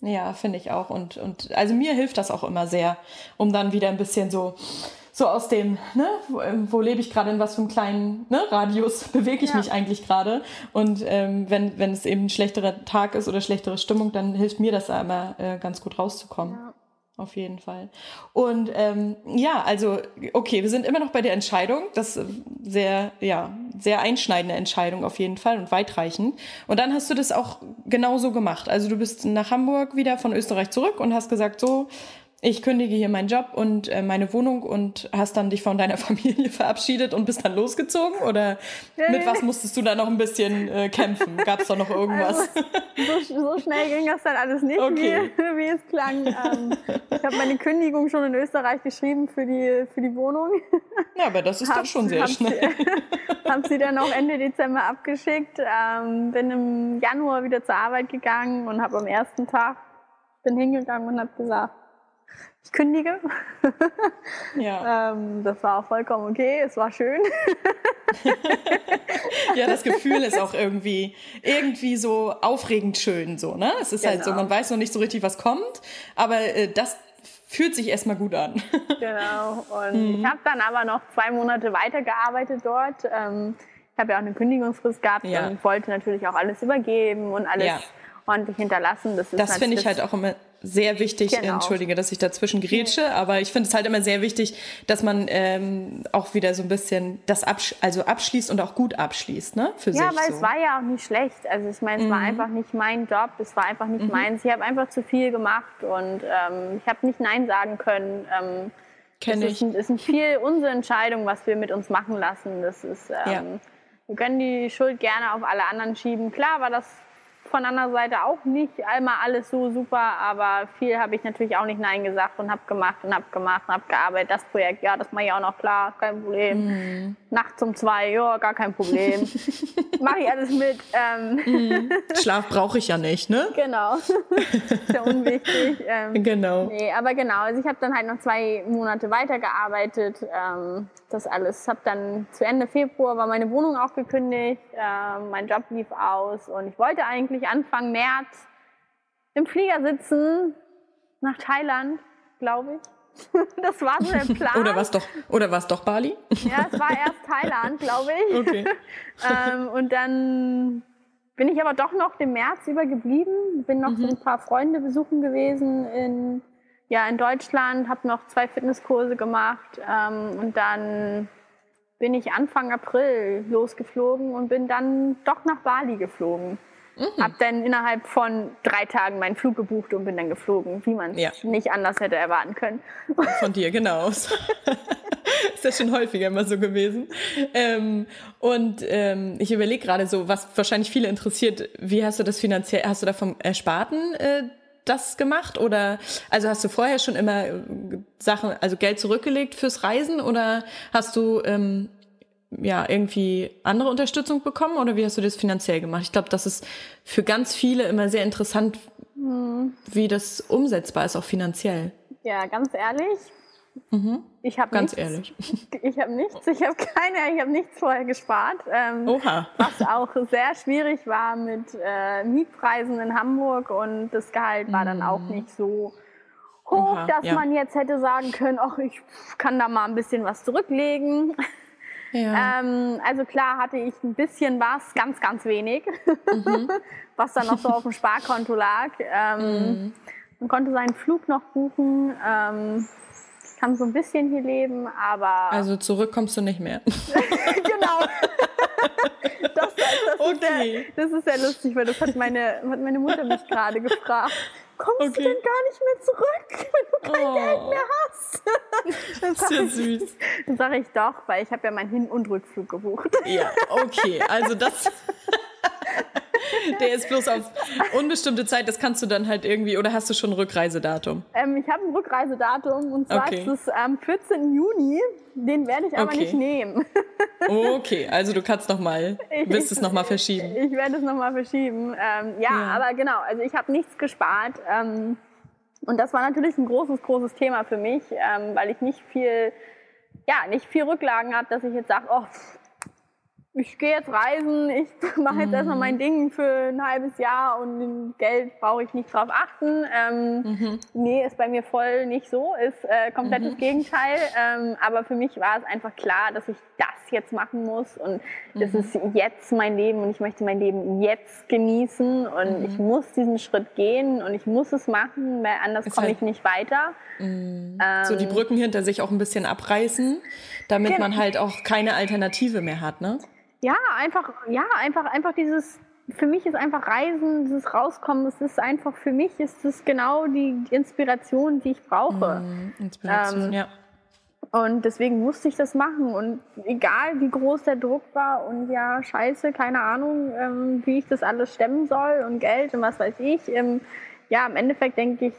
Ja, finde ich auch. Und, und also mir hilft das auch immer sehr, um dann wieder ein bisschen so so aus dem, ne, wo, ähm, wo lebe ich gerade, in was für einem kleinen ne, Radius bewege ich ja. mich eigentlich gerade. Und ähm, wenn, wenn es eben ein schlechterer Tag ist oder schlechtere Stimmung, dann hilft mir das da immer äh, ganz gut rauszukommen. Ja. Auf jeden Fall. Und ähm, ja, also, okay, wir sind immer noch bei der Entscheidung. Das ist sehr, ja, sehr einschneidende Entscheidung auf jeden Fall und weitreichend. Und dann hast du das auch genauso gemacht. Also du bist nach Hamburg wieder von Österreich zurück und hast gesagt, so, ich kündige hier meinen Job und äh, meine Wohnung und hast dann dich von deiner Familie verabschiedet und bist dann losgezogen? Oder mit was musstest du da noch ein bisschen äh, kämpfen? Gab es da noch irgendwas? Also, so, so, schnell ging das dann alles nicht, okay. wie, wie, es klang. Ähm, ich habe meine Kündigung schon in Österreich geschrieben für die, für die Wohnung. Ja, aber das ist hab, doch schon sehr schnell. habe sie dann auch Ende Dezember abgeschickt, ähm, bin im Januar wieder zur Arbeit gegangen und habe am ersten Tag bin hingegangen und habe gesagt, ich kündige. Ja. ähm, das war auch vollkommen okay, es war schön. ja, das Gefühl ist auch irgendwie, irgendwie so aufregend schön, so, ne? Es ist genau. halt so, genau. man weiß noch nicht so richtig, was kommt, aber äh, das fühlt sich erstmal gut an. genau. Und mhm. ich habe dann aber noch zwei Monate weitergearbeitet dort. Ähm, ich habe ja auch eine Kündigungsfrist gehabt ja. und wollte natürlich auch alles übergeben und alles ja. ordentlich hinterlassen. Das, das finde ich halt auch immer sehr wichtig, genau. entschuldige, dass ich dazwischen grätsche, aber ich finde es halt immer sehr wichtig, dass man ähm, auch wieder so ein bisschen das absch also abschließt und auch gut abschließt, ne? Für ja, sich weil so. es war ja auch nicht schlecht. Also ich meine, es mhm. war einfach nicht mein Job, es war einfach nicht mhm. meins. Ich habe einfach zu viel gemacht und ähm, ich habe nicht Nein sagen können. Ähm, Kenne ich. Ist, ist ein viel unsere Entscheidung, was wir mit uns machen lassen. Das ist, ähm, ja. wir können die Schuld gerne auf alle anderen schieben. Klar war das von anderer Seite auch nicht einmal alles so super, aber viel habe ich natürlich auch nicht Nein gesagt und habe gemacht und habe gemacht und habe gearbeitet. Das Projekt, ja, das mache ich auch noch klar, kein Problem. Mhm. Nachts um zwei, ja, gar kein Problem. mache ich alles mit. Ähm. Mhm. Schlaf brauche ich ja nicht, ne? Genau. Sehr unwichtig. Ähm, genau. Nee, aber genau, also ich habe dann halt noch zwei Monate weitergearbeitet. Ähm, das alles. Habe dann zu Ende Februar war meine Wohnung auch gekündigt, äh, mein Job lief aus und ich wollte eigentlich Anfang März im Flieger sitzen nach Thailand, glaube ich. Das war so der Plan. Oder war es doch, oder war's doch Bali? Ja, es war erst Thailand, glaube ich. Okay. ähm, und dann bin ich aber doch noch den März über geblieben. Bin noch mhm. so ein paar Freunde besuchen gewesen in ja, in Deutschland, habe noch zwei Fitnesskurse gemacht ähm, und dann bin ich Anfang April losgeflogen und bin dann doch nach Bali geflogen. Mhm. Hab dann innerhalb von drei Tagen meinen Flug gebucht und bin dann geflogen, wie man es ja. nicht anders hätte erwarten können. Von dir, genau. ist ja schon häufiger immer so gewesen. Ähm, und ähm, ich überlege gerade so, was wahrscheinlich viele interessiert, wie hast du das finanziell, hast du da vom Ersparten äh, das gemacht oder also hast du vorher schon immer äh, Sachen, also Geld zurückgelegt fürs Reisen oder hast du ähm, ja irgendwie andere Unterstützung bekommen oder wie hast du das finanziell gemacht? Ich glaube, das ist für ganz viele immer sehr interessant, hm. wie das umsetzbar ist, auch finanziell. Ja, ganz ehrlich, Mhm. Ich habe Ganz nichts, ehrlich. Ich habe nichts. Ich habe keine. Ich habe nichts vorher gespart. Ähm, Oha. Was auch sehr schwierig war mit äh, Mietpreisen in Hamburg und das Gehalt war dann auch mhm. nicht so hoch, Aha, dass ja. man jetzt hätte sagen können, ach, ich kann da mal ein bisschen was zurücklegen. Ja. Ähm, also klar hatte ich ein bisschen was, ganz, ganz wenig, mhm. was dann noch so auf dem Sparkonto lag. Ähm, mhm. Man konnte seinen Flug noch buchen. Ähm, ich kann so ein bisschen hier leben, aber... Also zurück kommst du nicht mehr. genau. Das, das, okay. ist sehr, das ist sehr lustig, weil das hat meine, hat meine Mutter mich gerade gefragt kommst okay. du denn gar nicht mehr zurück, wenn du kein oh. Geld mehr hast? das ist ja süß. Dann sage ich doch, weil ich habe ja meinen Hin- und Rückflug gebucht. Ja, okay. Also das... Der ist bloß auf unbestimmte Zeit, das kannst du dann halt irgendwie, oder hast du schon ein Rückreisedatum? Ähm, ich habe ein Rückreisedatum und zwar okay. ist es am 14. Juni. Den werde ich aber okay. nicht nehmen. okay, also du kannst noch mal, wirst es noch mal verschieben. Ich, ich werde es noch mal verschieben. Ähm, ja, ja, aber genau, also ich habe nichts gespart. Ähm, und das war natürlich ein großes, großes Thema für mich, ähm, weil ich nicht viel, ja, nicht viel Rücklagen habe, dass ich jetzt sage, oh, ich gehe jetzt reisen, ich mache jetzt mhm. erstmal mein Ding für ein halbes Jahr und Geld brauche ich nicht drauf achten. Ähm, mhm. Nee, ist bei mir voll nicht so, ist äh, komplett mhm. das Gegenteil. Ähm, aber für mich war es einfach klar, dass ich das jetzt machen muss und das mhm. ist jetzt mein Leben und ich möchte mein Leben jetzt genießen und mhm. ich muss diesen Schritt gehen und ich muss es machen, weil anders komme halt ich nicht weiter. Mhm. Ähm, so die Brücken hinter sich auch ein bisschen abreißen, damit genau. man halt auch keine Alternative mehr hat, ne? Ja, einfach, ja, einfach, einfach dieses, für mich ist einfach Reisen, dieses Rauskommen, es ist einfach, für mich ist es genau die Inspiration, die ich brauche. Mm, Inspiration, ähm, ja. Und deswegen musste ich das machen. Und egal wie groß der Druck war und ja, scheiße, keine Ahnung, ähm, wie ich das alles stemmen soll und Geld und was weiß ich. Ähm, ja, im Endeffekt denke ich,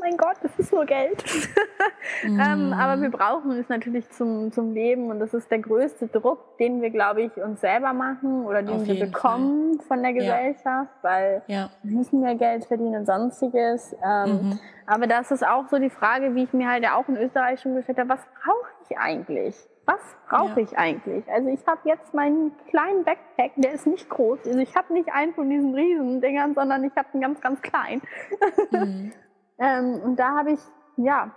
mein Gott, das ist nur Geld. mm. ähm, aber wir brauchen es natürlich zum, zum Leben und das ist der größte Druck, den wir, glaube ich, uns selber machen oder den Auf wir bekommen Fall. von der Gesellschaft, ja. weil ja. wir müssen ja Geld verdienen und sonstiges. Ähm, mhm. Aber das ist auch so die Frage, wie ich mir halt ja auch in Österreich schon gestellt habe, was brauche ich eigentlich? was brauche ja. ich eigentlich? Also ich habe jetzt meinen kleinen Backpack, der ist nicht groß. Also ich habe nicht einen von diesen Riesendingern, sondern ich habe einen ganz, ganz kleinen. Mhm. Ähm, und da habe ich, ja,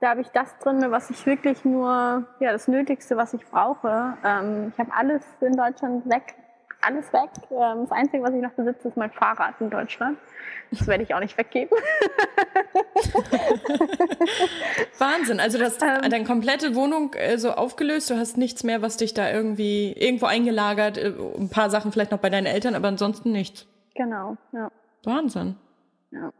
da habe ich das drin, was ich wirklich nur, ja, das Nötigste, was ich brauche. Ähm, ich habe alles in Deutschland weg, alles weg. Ähm, das Einzige, was ich noch besitze, ist mein Fahrrad in Deutschland. Das werde ich auch nicht weggeben. Wahnsinn. Also du hast ähm, deine komplette Wohnung äh, so aufgelöst. Du hast nichts mehr, was dich da irgendwie irgendwo eingelagert. Äh, ein paar Sachen vielleicht noch bei deinen Eltern, aber ansonsten nichts. Genau, ja. Wahnsinn. Ja.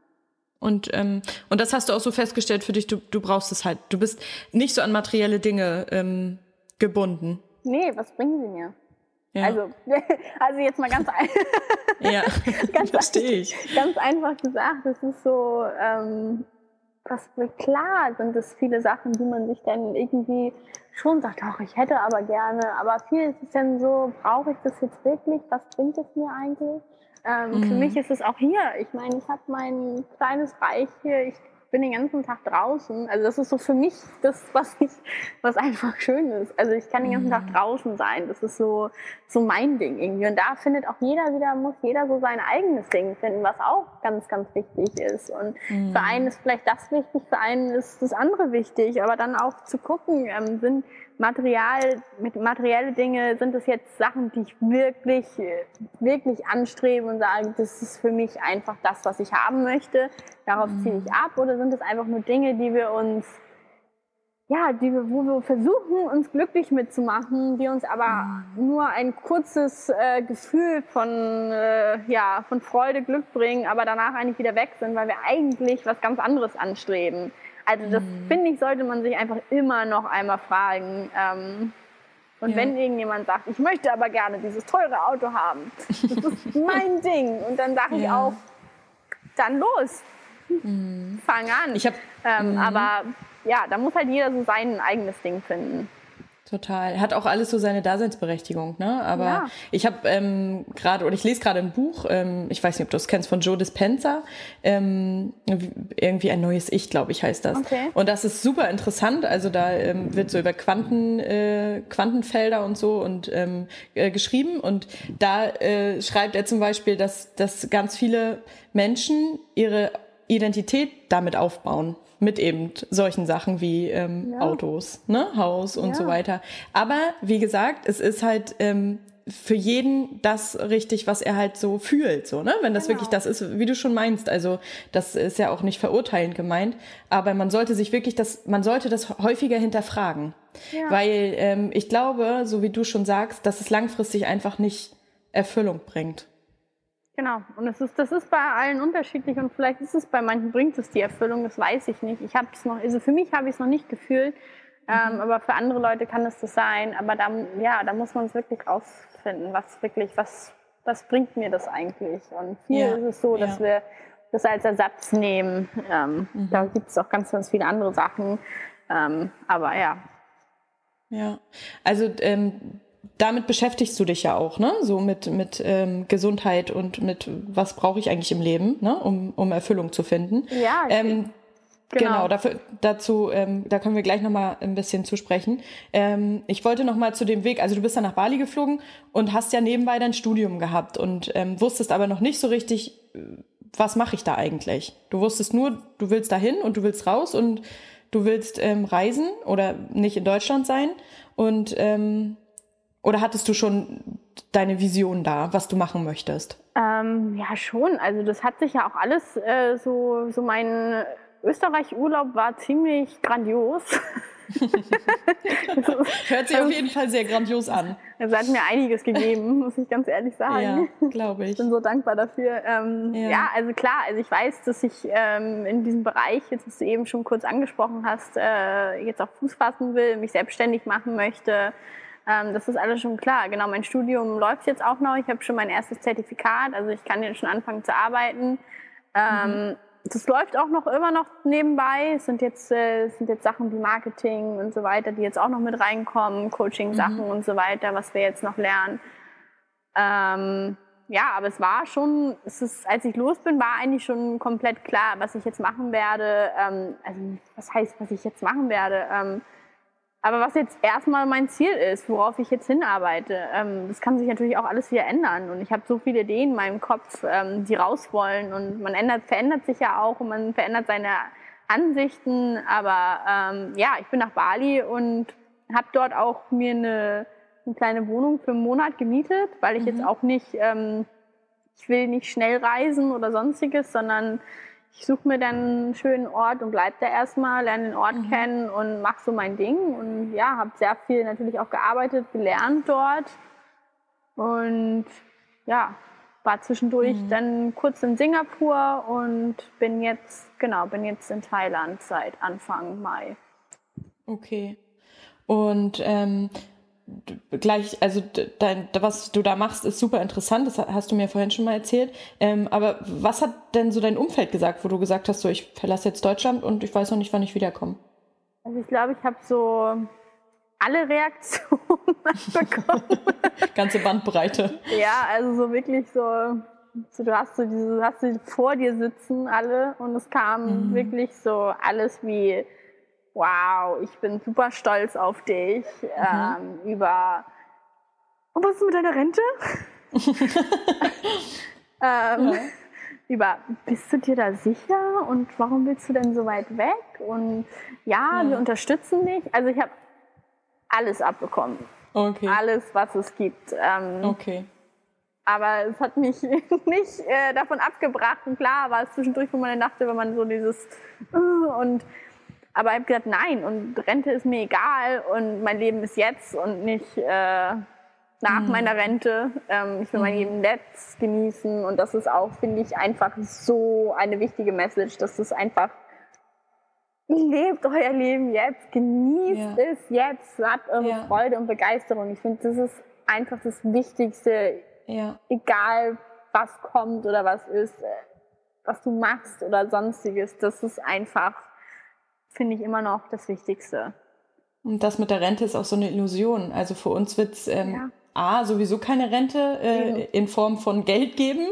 Und, ähm, und das hast du auch so festgestellt für dich, du, du brauchst es halt. Du bist nicht so an materielle Dinge ähm, gebunden. Nee, was bringen sie mir? Ja. Also, also jetzt mal ganz einfach. ja, ganz verstehe ich. Ganz einfach gesagt, es ist so, ähm, was klar sind es viele Sachen, die man sich dann irgendwie schon sagt, ach, ich hätte aber gerne, aber viel ist es dann so, brauche ich das jetzt wirklich? Was bringt es mir eigentlich? Ähm, mhm. Für mich ist es auch hier. Ich meine, ich habe mein kleines Reich hier. Ich bin den ganzen Tag draußen. Also das ist so für mich das, was ich, was einfach schön ist. Also ich kann den ganzen mhm. Tag draußen sein. Das ist so, so mein Ding irgendwie. Und da findet auch jeder wieder, muss jeder so sein eigenes Ding finden, was auch ganz, ganz wichtig ist. Und mhm. für einen ist vielleicht das wichtig, für einen ist das andere wichtig. Aber dann auch zu gucken, ähm, sind Material, mit materielle Dinge, sind das jetzt Sachen, die ich wirklich, wirklich anstrebe und sage, das ist für mich einfach das, was ich haben möchte. Darauf mhm. ziehe ich ab. Oder sind es einfach nur Dinge, die wir uns, ja, die wo wir versuchen, uns glücklich mitzumachen, die uns aber nur ein kurzes äh, Gefühl von, äh, ja, von Freude, Glück bringen, aber danach eigentlich wieder weg sind, weil wir eigentlich was ganz anderes anstreben. Also das mhm. finde ich, sollte man sich einfach immer noch einmal fragen. Ähm, und ja. wenn irgendjemand sagt, ich möchte aber gerne dieses teure Auto haben, das ist mein Ding. Und dann sage ich ja. auch, dann los, mhm. fang an. Ich hab, ähm, mhm. Aber ja, da muss halt jeder so sein eigenes Ding finden. Total. Hat auch alles so seine Daseinsberechtigung, ne? Aber ja. ich habe ähm, gerade, oder ich lese gerade ein Buch, ähm, ich weiß nicht, ob du es kennst, von Joe Dispenza, ähm, irgendwie ein neues Ich, glaube ich, heißt das. Okay. Und das ist super interessant. Also da ähm, wird so über Quanten, äh, Quantenfelder und so und ähm, äh, geschrieben. Und da äh, schreibt er zum Beispiel, dass, dass ganz viele Menschen ihre Identität damit aufbauen mit eben solchen Sachen wie ähm, ja. Autos, ne, Haus und ja. so weiter. Aber wie gesagt, es ist halt ähm, für jeden das richtig, was er halt so fühlt, so, ne? Wenn das genau. wirklich das ist, wie du schon meinst. Also, das ist ja auch nicht verurteilend gemeint, aber man sollte sich wirklich das, man sollte das häufiger hinterfragen. Ja. Weil ähm, ich glaube, so wie du schon sagst, dass es langfristig einfach nicht Erfüllung bringt. Genau, und das ist, das ist bei allen unterschiedlich und vielleicht ist es bei manchen, bringt es die Erfüllung, das weiß ich nicht. Ich habe es noch, also für mich habe ich es noch nicht gefühlt, ähm, mhm. aber für andere Leute kann es das sein. Aber da, ja, da muss man es wirklich rausfinden, was wirklich, was, was bringt mir das eigentlich? Und viel ja. ist es so, dass ja. wir das als Ersatz nehmen. Ähm, mhm. Da gibt es auch ganz, ganz viele andere Sachen. Ähm, aber ja. Ja, also ähm, damit beschäftigst du dich ja auch, ne? So mit, mit ähm, Gesundheit und mit was brauche ich eigentlich im Leben, ne? Um, um Erfüllung zu finden. Ja, ähm, Genau, genau dafür, dazu, ähm, da können wir gleich nochmal ein bisschen zu sprechen. Ähm, ich wollte nochmal zu dem Weg, also du bist dann nach Bali geflogen und hast ja nebenbei dein Studium gehabt und ähm, wusstest aber noch nicht so richtig, was mache ich da eigentlich? Du wusstest nur, du willst dahin und du willst raus und du willst ähm, reisen oder nicht in Deutschland sein und ähm, oder hattest du schon deine Vision da, was du machen möchtest? Ähm, ja, schon. Also das hat sich ja auch alles äh, so, so mein Österreich-Urlaub war ziemlich grandios. Hört sich auf jeden Fall sehr grandios an. Es hat mir einiges gegeben, muss ich ganz ehrlich sagen. Ja, glaube ich. Ich bin so dankbar dafür. Ähm, ja. ja. also klar, also ich weiß, dass ich ähm, in diesem Bereich, jetzt was du eben schon kurz angesprochen hast, äh, jetzt auch Fuß fassen will, mich selbstständig machen möchte. Ähm, das ist alles schon klar. Genau, mein Studium läuft jetzt auch noch. Ich habe schon mein erstes Zertifikat, also ich kann jetzt schon anfangen zu arbeiten. Ähm, mhm. Das läuft auch noch immer noch nebenbei. Es sind jetzt, äh, sind jetzt Sachen wie Marketing und so weiter, die jetzt auch noch mit reinkommen, Coaching-Sachen mhm. und so weiter, was wir jetzt noch lernen. Ähm, ja, aber es war schon, es ist, als ich los bin, war eigentlich schon komplett klar, was ich jetzt machen werde. Ähm, also, was heißt, was ich jetzt machen werde? Ähm, aber was jetzt erstmal mein Ziel ist, worauf ich jetzt hinarbeite, ähm, das kann sich natürlich auch alles wieder ändern. Und ich habe so viele Ideen in meinem Kopf, ähm, die raus wollen. Und man ändert, verändert sich ja auch und man verändert seine Ansichten. Aber ähm, ja, ich bin nach Bali und habe dort auch mir eine, eine, kleine Wohnung für einen Monat gemietet, weil ich mhm. jetzt auch nicht, ähm, ich will nicht schnell reisen oder sonstiges, sondern ich suche mir dann einen schönen Ort und bleibe da erstmal, lerne den Ort mhm. kennen und mache so mein Ding. Und ja, habe sehr viel natürlich auch gearbeitet, gelernt dort. Und ja, war zwischendurch mhm. dann kurz in Singapur und bin jetzt, genau, bin jetzt in Thailand seit Anfang Mai. Okay. Und ähm, gleich, also dein, was du da machst, ist super interessant, das hast du mir vorhin schon mal erzählt. Ähm, aber was hat denn so dein Umfeld gesagt, wo du gesagt hast, so ich verlasse jetzt Deutschland und ich weiß noch nicht, wann ich wiederkomme? Also ich glaube, ich habe so alle Reaktionen bekommen. Ganze Bandbreite. ja, also so wirklich so, so du hast so diese, du hast sie vor dir sitzen alle und es kam mhm. wirklich so alles wie wow, ich bin super stolz auf dich, mhm. ähm, über, und was ist mit deiner Rente? ähm, ja. Über, bist du dir da sicher und warum willst du denn so weit weg? Und ja, ja. wir unterstützen dich. Also ich habe alles abbekommen. Okay. Alles, was es gibt. Ähm, okay. Aber es hat mich nicht äh, davon abgebracht. Und klar war es zwischendurch, wo man dachte, wenn man so dieses uh, und aber ich habe gesagt, nein, und Rente ist mir egal und mein Leben ist jetzt und nicht äh, nach mhm. meiner Rente. Ähm, ich will mhm. mein Leben jetzt genießen und das ist auch, finde ich, einfach so eine wichtige Message, dass es einfach lebt euer Leben jetzt, genießt ja. es jetzt, habt eure ja. Freude und Begeisterung. Ich finde, das ist einfach das Wichtigste, ja. egal was kommt oder was ist, äh, was du machst oder sonstiges. Das ist einfach finde ich immer noch das Wichtigste. Und das mit der Rente ist auch so eine Illusion. Also für uns wird es ähm, ja. A, sowieso keine Rente äh, in Form von Geld geben,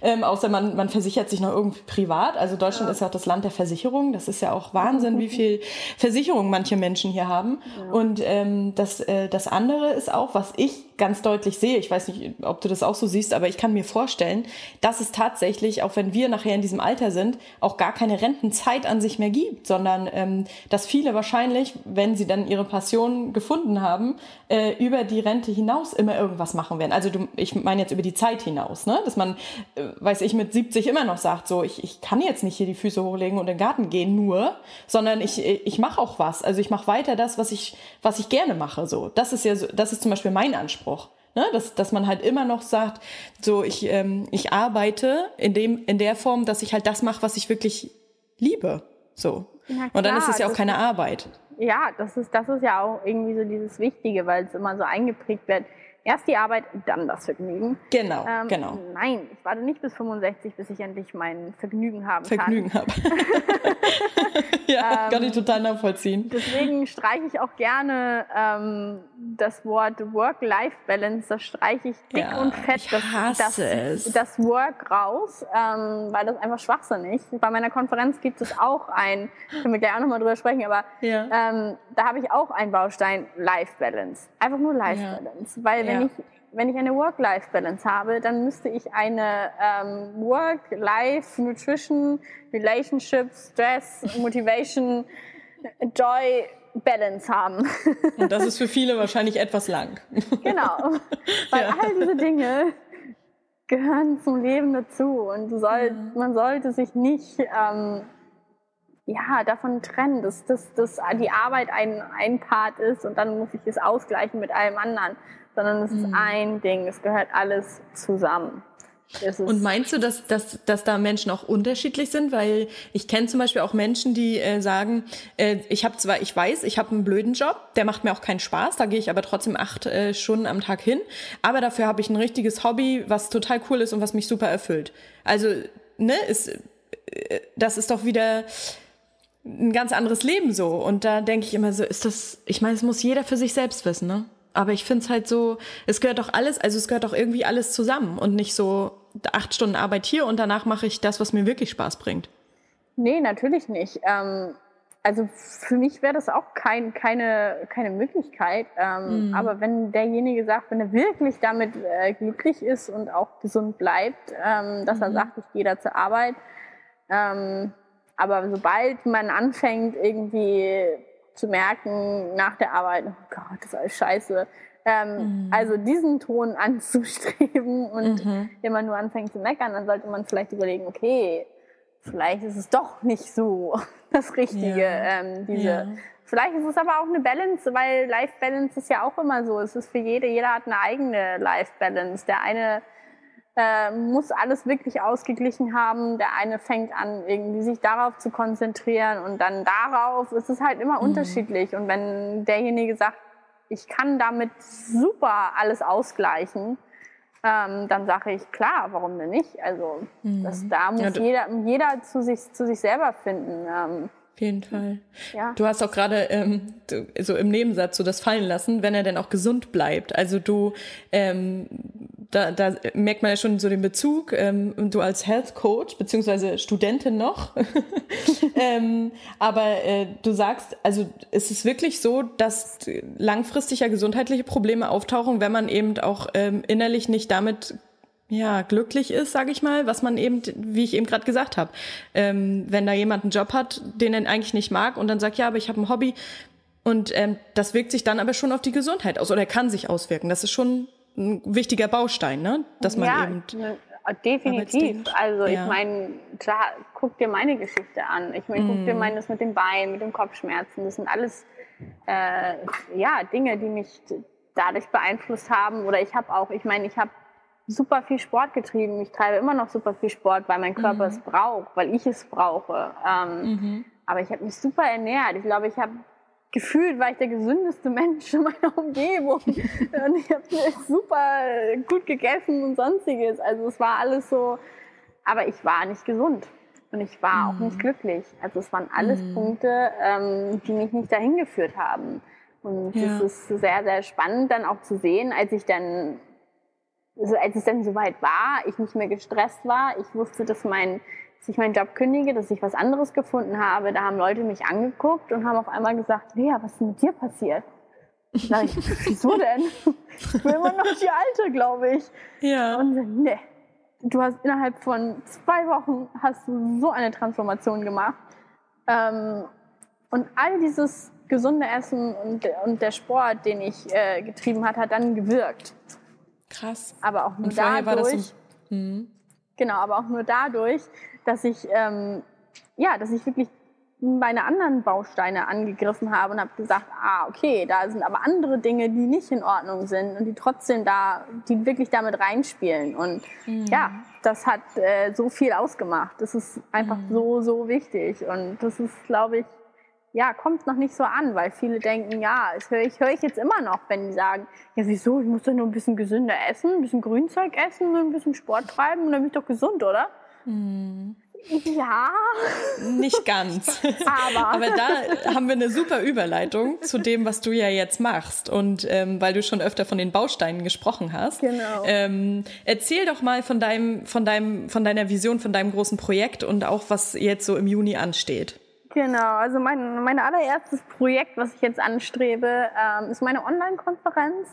ähm, außer man, man versichert sich noch irgendwie privat. Also Deutschland ja. ist ja auch das Land der Versicherung. Das ist ja auch Wahnsinn, wie viel Versicherung manche Menschen hier haben. Ja. Und ähm, das, äh, das andere ist auch, was ich ganz deutlich sehe, ich weiß nicht, ob du das auch so siehst, aber ich kann mir vorstellen, dass es tatsächlich, auch wenn wir nachher in diesem Alter sind, auch gar keine Rentenzeit an sich mehr gibt, sondern ähm, dass viele wahrscheinlich, wenn sie dann ihre Passion gefunden haben, äh, über die Rente hinaus immer irgendwas machen werden. Also du, ich meine jetzt über die Zeit hinaus, ne? dass man, äh, weiß ich, mit 70 immer noch sagt, so ich, ich kann jetzt nicht hier die Füße hochlegen und in den Garten gehen nur, sondern ich, ich mache auch was. Also ich mache weiter das, was ich, was ich gerne mache. So, das ist ja, so, das ist zum Beispiel mein Anspruch. Ne? Dass, dass man halt immer noch sagt, so ich, ähm, ich arbeite in, dem, in der Form, dass ich halt das mache, was ich wirklich liebe. So. und dann ist es ja auch keine Arbeit. Ja, das ist, das ist ja auch irgendwie so dieses Wichtige, weil es immer so eingeprägt wird Erst die Arbeit, dann das Vergnügen. Genau, ähm, genau. Nein, ich warte nicht bis 65, bis ich endlich mein Vergnügen haben Vergnügen kann. Vergnügen habe. ja, ähm, kann ich total nachvollziehen. Deswegen streiche ich auch gerne ähm, das Wort Work-Life-Balance, das streiche ich dick ja, und fett, ich hasse das, es. das Work raus, ähm, weil das einfach schwachsinnig. Bei meiner Konferenz gibt es auch ein, können wir gleich auch nochmal drüber sprechen, aber ja. ähm, da habe ich auch einen Baustein Life-Balance. Einfach nur Life-Balance. Ja. Weil wenn wenn, ich, wenn ich eine Work-Life-Balance habe, dann müsste ich eine ähm, Work-Life, Nutrition, Relationship, Stress, Motivation, Joy, Balance haben. Und das ist für viele wahrscheinlich etwas lang. Genau. Weil ja. all diese Dinge gehören zum Leben dazu und soll, mhm. man sollte sich nicht ähm, ja, davon trennen, dass, dass, dass die Arbeit ein, ein Part ist und dann muss ich es ausgleichen mit allem anderen sondern es ist mhm. ein Ding, es gehört alles zusammen. Und meinst du, dass, dass, dass da Menschen auch unterschiedlich sind? Weil ich kenne zum Beispiel auch Menschen, die äh, sagen, äh, ich habe zwar, ich weiß, ich habe einen blöden Job, der macht mir auch keinen Spaß, da gehe ich aber trotzdem acht äh, Stunden am Tag hin, aber dafür habe ich ein richtiges Hobby, was total cool ist und was mich super erfüllt. Also, ne, ist, äh, das ist doch wieder ein ganz anderes Leben so. Und da denke ich immer so, ist das, ich meine, es muss jeder für sich selbst wissen, ne? Aber ich finde es halt so, es gehört doch alles, also es gehört doch irgendwie alles zusammen und nicht so acht Stunden Arbeit hier und danach mache ich das, was mir wirklich Spaß bringt. Nee, natürlich nicht. Ähm, also für mich wäre das auch kein, keine, keine Möglichkeit. Ähm, mhm. Aber wenn derjenige sagt, wenn er wirklich damit äh, glücklich ist und auch gesund bleibt, ähm, dass mhm. er sagt, ich gehe da zur Arbeit. Ähm, aber sobald man anfängt, irgendwie zu merken nach der Arbeit, oh Gott, das ist alles scheiße. Ähm, mhm. Also diesen Ton anzustreben und mhm. wenn man nur anfängt zu meckern, dann sollte man vielleicht überlegen, okay, vielleicht ist es doch nicht so das Richtige. Ja. Ähm, diese, ja. Vielleicht ist es aber auch eine Balance, weil Life Balance ist ja auch immer so. Es ist für jede, jeder hat eine eigene Life Balance. Der eine äh, muss alles wirklich ausgeglichen haben. Der eine fängt an, irgendwie sich darauf zu konzentrieren und dann darauf. Es ist halt immer mhm. unterschiedlich. Und wenn derjenige sagt, ich kann damit super alles ausgleichen, ähm, dann sage ich, klar, warum denn nicht? Also mhm. das, da muss ja, jeder, jeder zu sich, zu sich selber finden. Ähm, auf jeden Fall. Ja. Du hast auch gerade ähm, so im Nebensatz so das fallen lassen, wenn er denn auch gesund bleibt. Also du ähm, da, da merkt man ja schon so den Bezug. Ähm, du als Health Coach, beziehungsweise Studentin noch. ähm, aber äh, du sagst, also ist es wirklich so, dass langfristig ja gesundheitliche Probleme auftauchen, wenn man eben auch ähm, innerlich nicht damit ja, glücklich ist, sage ich mal, was man eben, wie ich eben gerade gesagt habe, ähm, wenn da jemand einen Job hat, den er eigentlich nicht mag und dann sagt, ja, aber ich habe ein Hobby und ähm, das wirkt sich dann aber schon auf die Gesundheit aus oder kann sich auswirken. Das ist schon ein wichtiger Baustein, ne? Dass man ja, eben. Ne, definitiv. Also ja. ich meine, klar, guck dir meine Geschichte an. Ich meine, guck mm. dir meines mit dem Bein, mit den Kopfschmerzen. Das sind alles äh, ja Dinge, die mich dadurch beeinflusst haben. Oder ich habe auch, ich meine, ich habe super viel Sport getrieben. Ich treibe immer noch super viel Sport, weil mein Körper mhm. es braucht, weil ich es brauche. Ähm, mhm. Aber ich habe mich super ernährt. Ich glaube, ich habe gefühlt war ich der gesündeste Mensch in meiner Umgebung. und ich habe super gut gegessen und sonstiges. Also es war alles so, aber ich war nicht gesund. Und ich war mhm. auch nicht mhm. glücklich. Also es waren alles mhm. Punkte, ähm, die mich nicht dahin geführt haben. Und ja. ist sehr, sehr spannend dann auch zu sehen, als ich dann, also als es dann soweit war, ich nicht mehr gestresst war, ich wusste, dass mein dass ich meinen Job kündige, dass ich was anderes gefunden habe, da haben Leute mich angeguckt und haben auf einmal gesagt, Lea, was ist mit dir passiert? Sag ich, wieso denn? Ich bin immer noch die Alte, glaube ich. Ja. Und ne, du hast innerhalb von zwei Wochen hast du so eine Transformation gemacht. Ähm, und all dieses gesunde Essen und, und der Sport, den ich äh, getrieben hat, hat dann gewirkt. Krass. Aber auch nur Und vorher war das dadurch. so. Hm. Genau, aber auch nur dadurch, dass ich, ähm, ja, dass ich wirklich meine anderen Bausteine angegriffen habe und habe gesagt, ah, okay, da sind aber andere Dinge, die nicht in Ordnung sind und die trotzdem da, die wirklich damit reinspielen. Und ja, das hat äh, so viel ausgemacht. Das ist einfach so, so wichtig. Und das ist, glaube ich, ja, kommt noch nicht so an, weil viele denken, ja, das höre ich, höre ich jetzt immer noch, wenn die sagen, ja, wieso, ich muss doch nur ein bisschen gesünder essen, ein bisschen Grünzeug essen ein bisschen Sport treiben und dann bin ich doch gesund, oder? Ja, Nicht ganz. aber. Aber da haben wir eine super Überleitung zu dem, was du ja jetzt machst. Und ähm, weil du schon öfter von den Bausteinen gesprochen hast. Genau. Ähm, erzähl doch mal von deinem, von deinem, von deiner Vision, von deinem großen Projekt und auch was jetzt so im Juni ansteht. Genau, also mein, mein allererstes Projekt, was ich jetzt anstrebe, ähm, ist meine Online-Konferenz.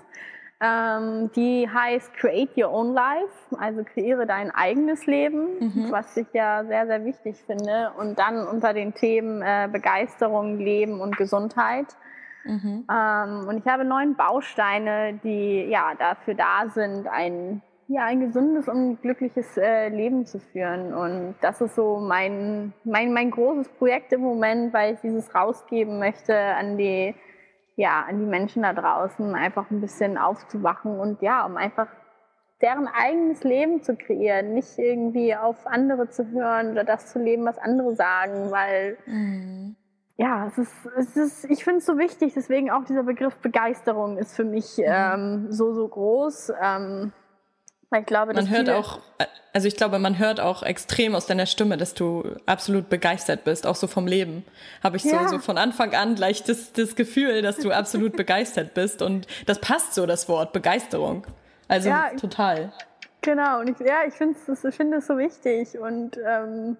Ähm, die heißt Create Your Own Life, also kreiere dein eigenes Leben, was ich ja sehr, sehr wichtig finde. Und dann unter den Themen äh, Begeisterung, Leben und Gesundheit. Ähm, und ich habe neun Bausteine, die ja dafür da sind, ein, ja, ein gesundes und glückliches äh, Leben zu führen. Und das ist so mein, mein, mein großes Projekt im Moment, weil ich dieses rausgeben möchte an die, ja, an die Menschen da draußen, einfach ein bisschen aufzuwachen und ja, um einfach deren eigenes Leben zu kreieren, nicht irgendwie auf andere zu hören oder das zu leben, was andere sagen, weil ja, es ist, es ist ich finde es so wichtig, deswegen auch dieser Begriff Begeisterung ist für mich ähm, so, so groß. Ähm, ich glaube, Man hört auch, also ich glaube, man hört auch extrem aus deiner Stimme, dass du absolut begeistert bist, auch so vom Leben. Habe ich so, Ja. so von Anfang an gleich das, das Gefühl, dass du absolut begeistert bist. Und das passt so, das Wort Begeisterung. Also Ja, total. Genau, und ich, ja, ich finde es ich find so wichtig und ähm,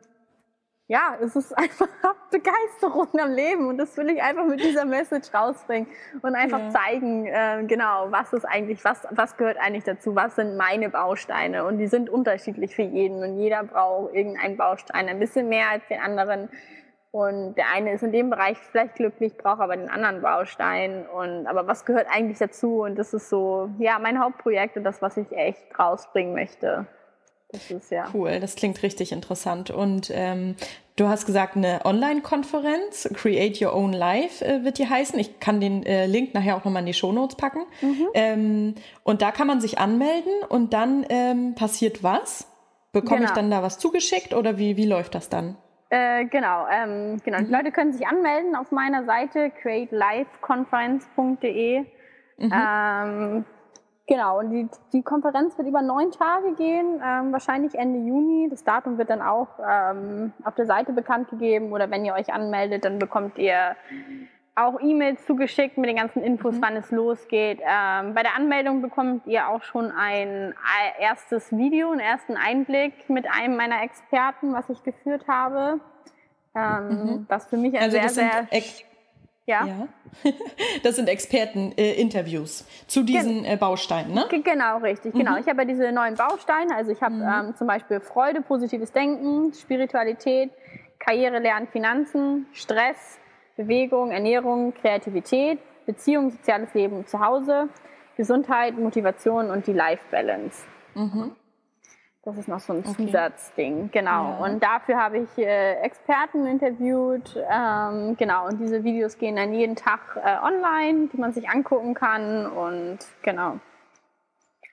ja, es ist einfach Begeisterung am Leben und das will ich einfach mit dieser Message rausbringen und einfach Ja. zeigen, äh, genau, was ist eigentlich, was, was gehört eigentlich dazu, was sind meine Bausteine und die sind unterschiedlich für jeden und jeder braucht irgendeinen Baustein, ein bisschen mehr als den anderen und der eine ist in dem Bereich vielleicht glücklich, braucht aber den anderen Baustein und aber was gehört eigentlich dazu und das ist so, ja, mein Hauptprojekt und das, was ich echt rausbringen möchte. Das ist ja. Cool, das klingt richtig interessant. Und ähm, du hast gesagt, eine Online-Konferenz, Create Your Own Life äh, wird die heißen. Ich kann den äh, Link nachher auch nochmal in die Shownotes packen. Ähm, und da kann man sich anmelden und dann ähm, passiert was? Bekomme ich Genau. dann da was zugeschickt oder wie, wie läuft das dann? Äh, genau, ähm, genau. Die Leute können sich anmelden auf meiner Seite createlifeconference.de. Ähm, genau, und die, die Konferenz wird über neun Tage gehen, ähm, wahrscheinlich Ende Juni. Das Datum wird dann auch ähm, auf der Seite bekannt gegeben oder wenn ihr euch anmeldet, dann bekommt ihr auch E-Mails zugeschickt mit den ganzen Infos, wann es losgeht. Ähm, bei der Anmeldung bekommt ihr auch schon ein ei- erstes Video, einen ersten Einblick mit einem meiner Experten, was ich geführt habe. Ähm, Was für mich ein Also sehr, sehr... Ja. ja. das sind Experten-Interviews zu diesen äh, Bausteinen, ne? Ge- Genau, richtig. Genau. Ich habe ja diese neuen Bausteine. Also ich habe ähm, zum Beispiel Freude, positives Denken, Spiritualität, Karriere, Lernen, Finanzen, Stress, Bewegung, Ernährung, Kreativität, Beziehung, soziales Leben zu Hause, Gesundheit, Motivation und die Life Balance. Das ist noch so ein Okay. Zusatzding, genau. Ja. Und dafür habe ich äh, Experten interviewt, ähm, genau. Und diese Videos gehen dann jeden Tag äh, online, die man sich angucken kann und genau.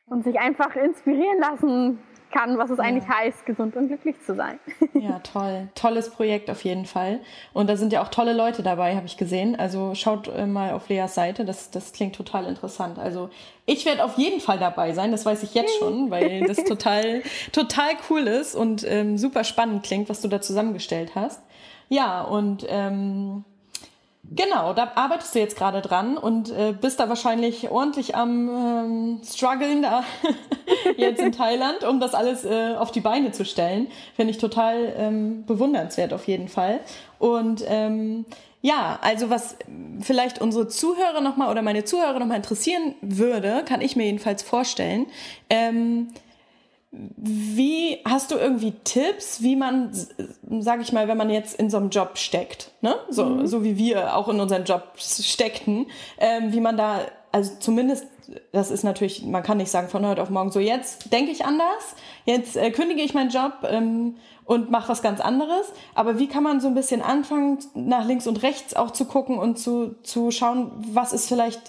Und sich einfach inspirieren lassen kann, was es eigentlich heißt, gesund und glücklich zu sein. Ja, toll. Tolles Projekt auf jeden Fall. Und da sind ja auch tolle Leute dabei, habe ich gesehen. Also schaut äh, mal auf Leas Seite, das, das klingt total interessant. Also ich werde auf jeden Fall dabei sein, das weiß ich jetzt schon, weil das total, total cool ist und ähm, super spannend klingt, was du da zusammengestellt hast. Ja, und ähm, Genau, da arbeitest du jetzt gerade dran und äh, bist da wahrscheinlich ordentlich am ähm, struggeln da jetzt in Thailand, um das alles äh, auf die Beine zu stellen. Finde ich total ähm, bewundernswert auf jeden Fall. Und ähm, ja, also was vielleicht unsere Zuhörer nochmal oder meine Zuhörer nochmal interessieren würde, kann ich mir jedenfalls vorstellen. Ähm, wie hast du irgendwie Tipps, wie man, sage ich mal, wenn man jetzt in so einem Job steckt, ne? so, mhm. so wie wir auch in unseren Jobs steckten, ähm, wie man da, also zumindest, das ist natürlich, man kann nicht sagen von heute auf morgen, so jetzt denke ich anders, jetzt äh, kündige ich meinen Job ähm, und mache was ganz anderes, aber wie kann man so ein bisschen anfangen, nach links und rechts auch zu gucken und zu, zu schauen, was ist vielleicht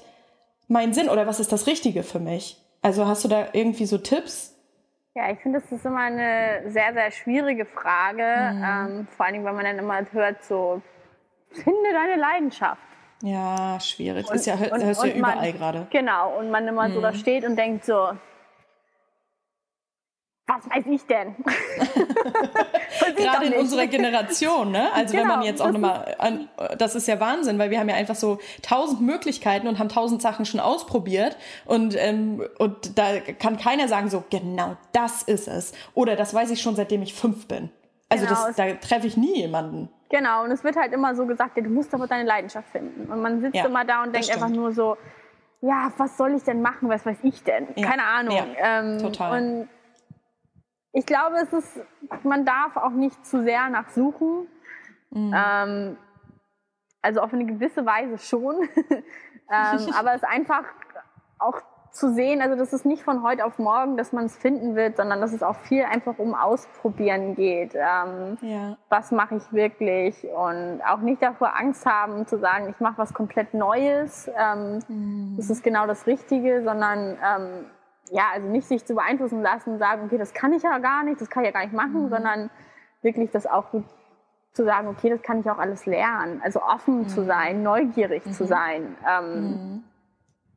mein Sinn oder was ist das Richtige für mich? Also hast du da irgendwie so Tipps? Ja, ich finde, das ist immer eine sehr, sehr schwierige Frage. Mhm. Ähm, vor allem, wenn man dann immer hört, so, finde deine Leidenschaft. Ja, schwierig. Und, ist ja, hörst und, ja überall gerade. Genau, und man immer mhm. so da steht und denkt so, was weiß ich denn? Gerade in unserer Generation, ne? Also genau, wenn man genau, jetzt auch nochmal, das ist ja Wahnsinn, weil wir haben ja einfach so tausend Möglichkeiten und haben tausend Sachen schon ausprobiert und, ähm, und da kann keiner sagen so, genau das ist es. Oder das weiß ich schon, seitdem ich fünf bin. Also genau, das, da treffe ich nie jemanden. Genau, und es wird halt immer so gesagt, ja, du musst aber deine Leidenschaft finden. Und man sitzt ja, immer da und denkt einfach nur so, ja, was soll ich denn machen, was weiß ich denn? Ja, Keine Ahnung. Ja, ähm, total. Und ich glaube, es ist, man darf auch nicht zu sehr nachsuchen. Mhm. Ähm, also auf eine gewisse Weise schon. ähm, aber es einfach auch zu sehen, also das ist nicht von heute auf morgen, dass man es finden wird, sondern dass es auch viel einfach um Ausprobieren geht. Ähm, ja. Was mache ich wirklich? Und auch nicht davor Angst haben zu sagen, ich mache was komplett Neues. Ähm, mhm. Das ist genau das Richtige, sondern ähm, ja, also nicht sich zu beeinflussen lassen und sagen, okay, das kann ich ja gar nicht, das kann ich ja gar nicht machen, mhm. sondern wirklich das auch gut zu sagen, okay, das kann ich auch alles lernen. Also offen mhm. zu sein, neugierig mhm. zu sein. Ähm, mhm.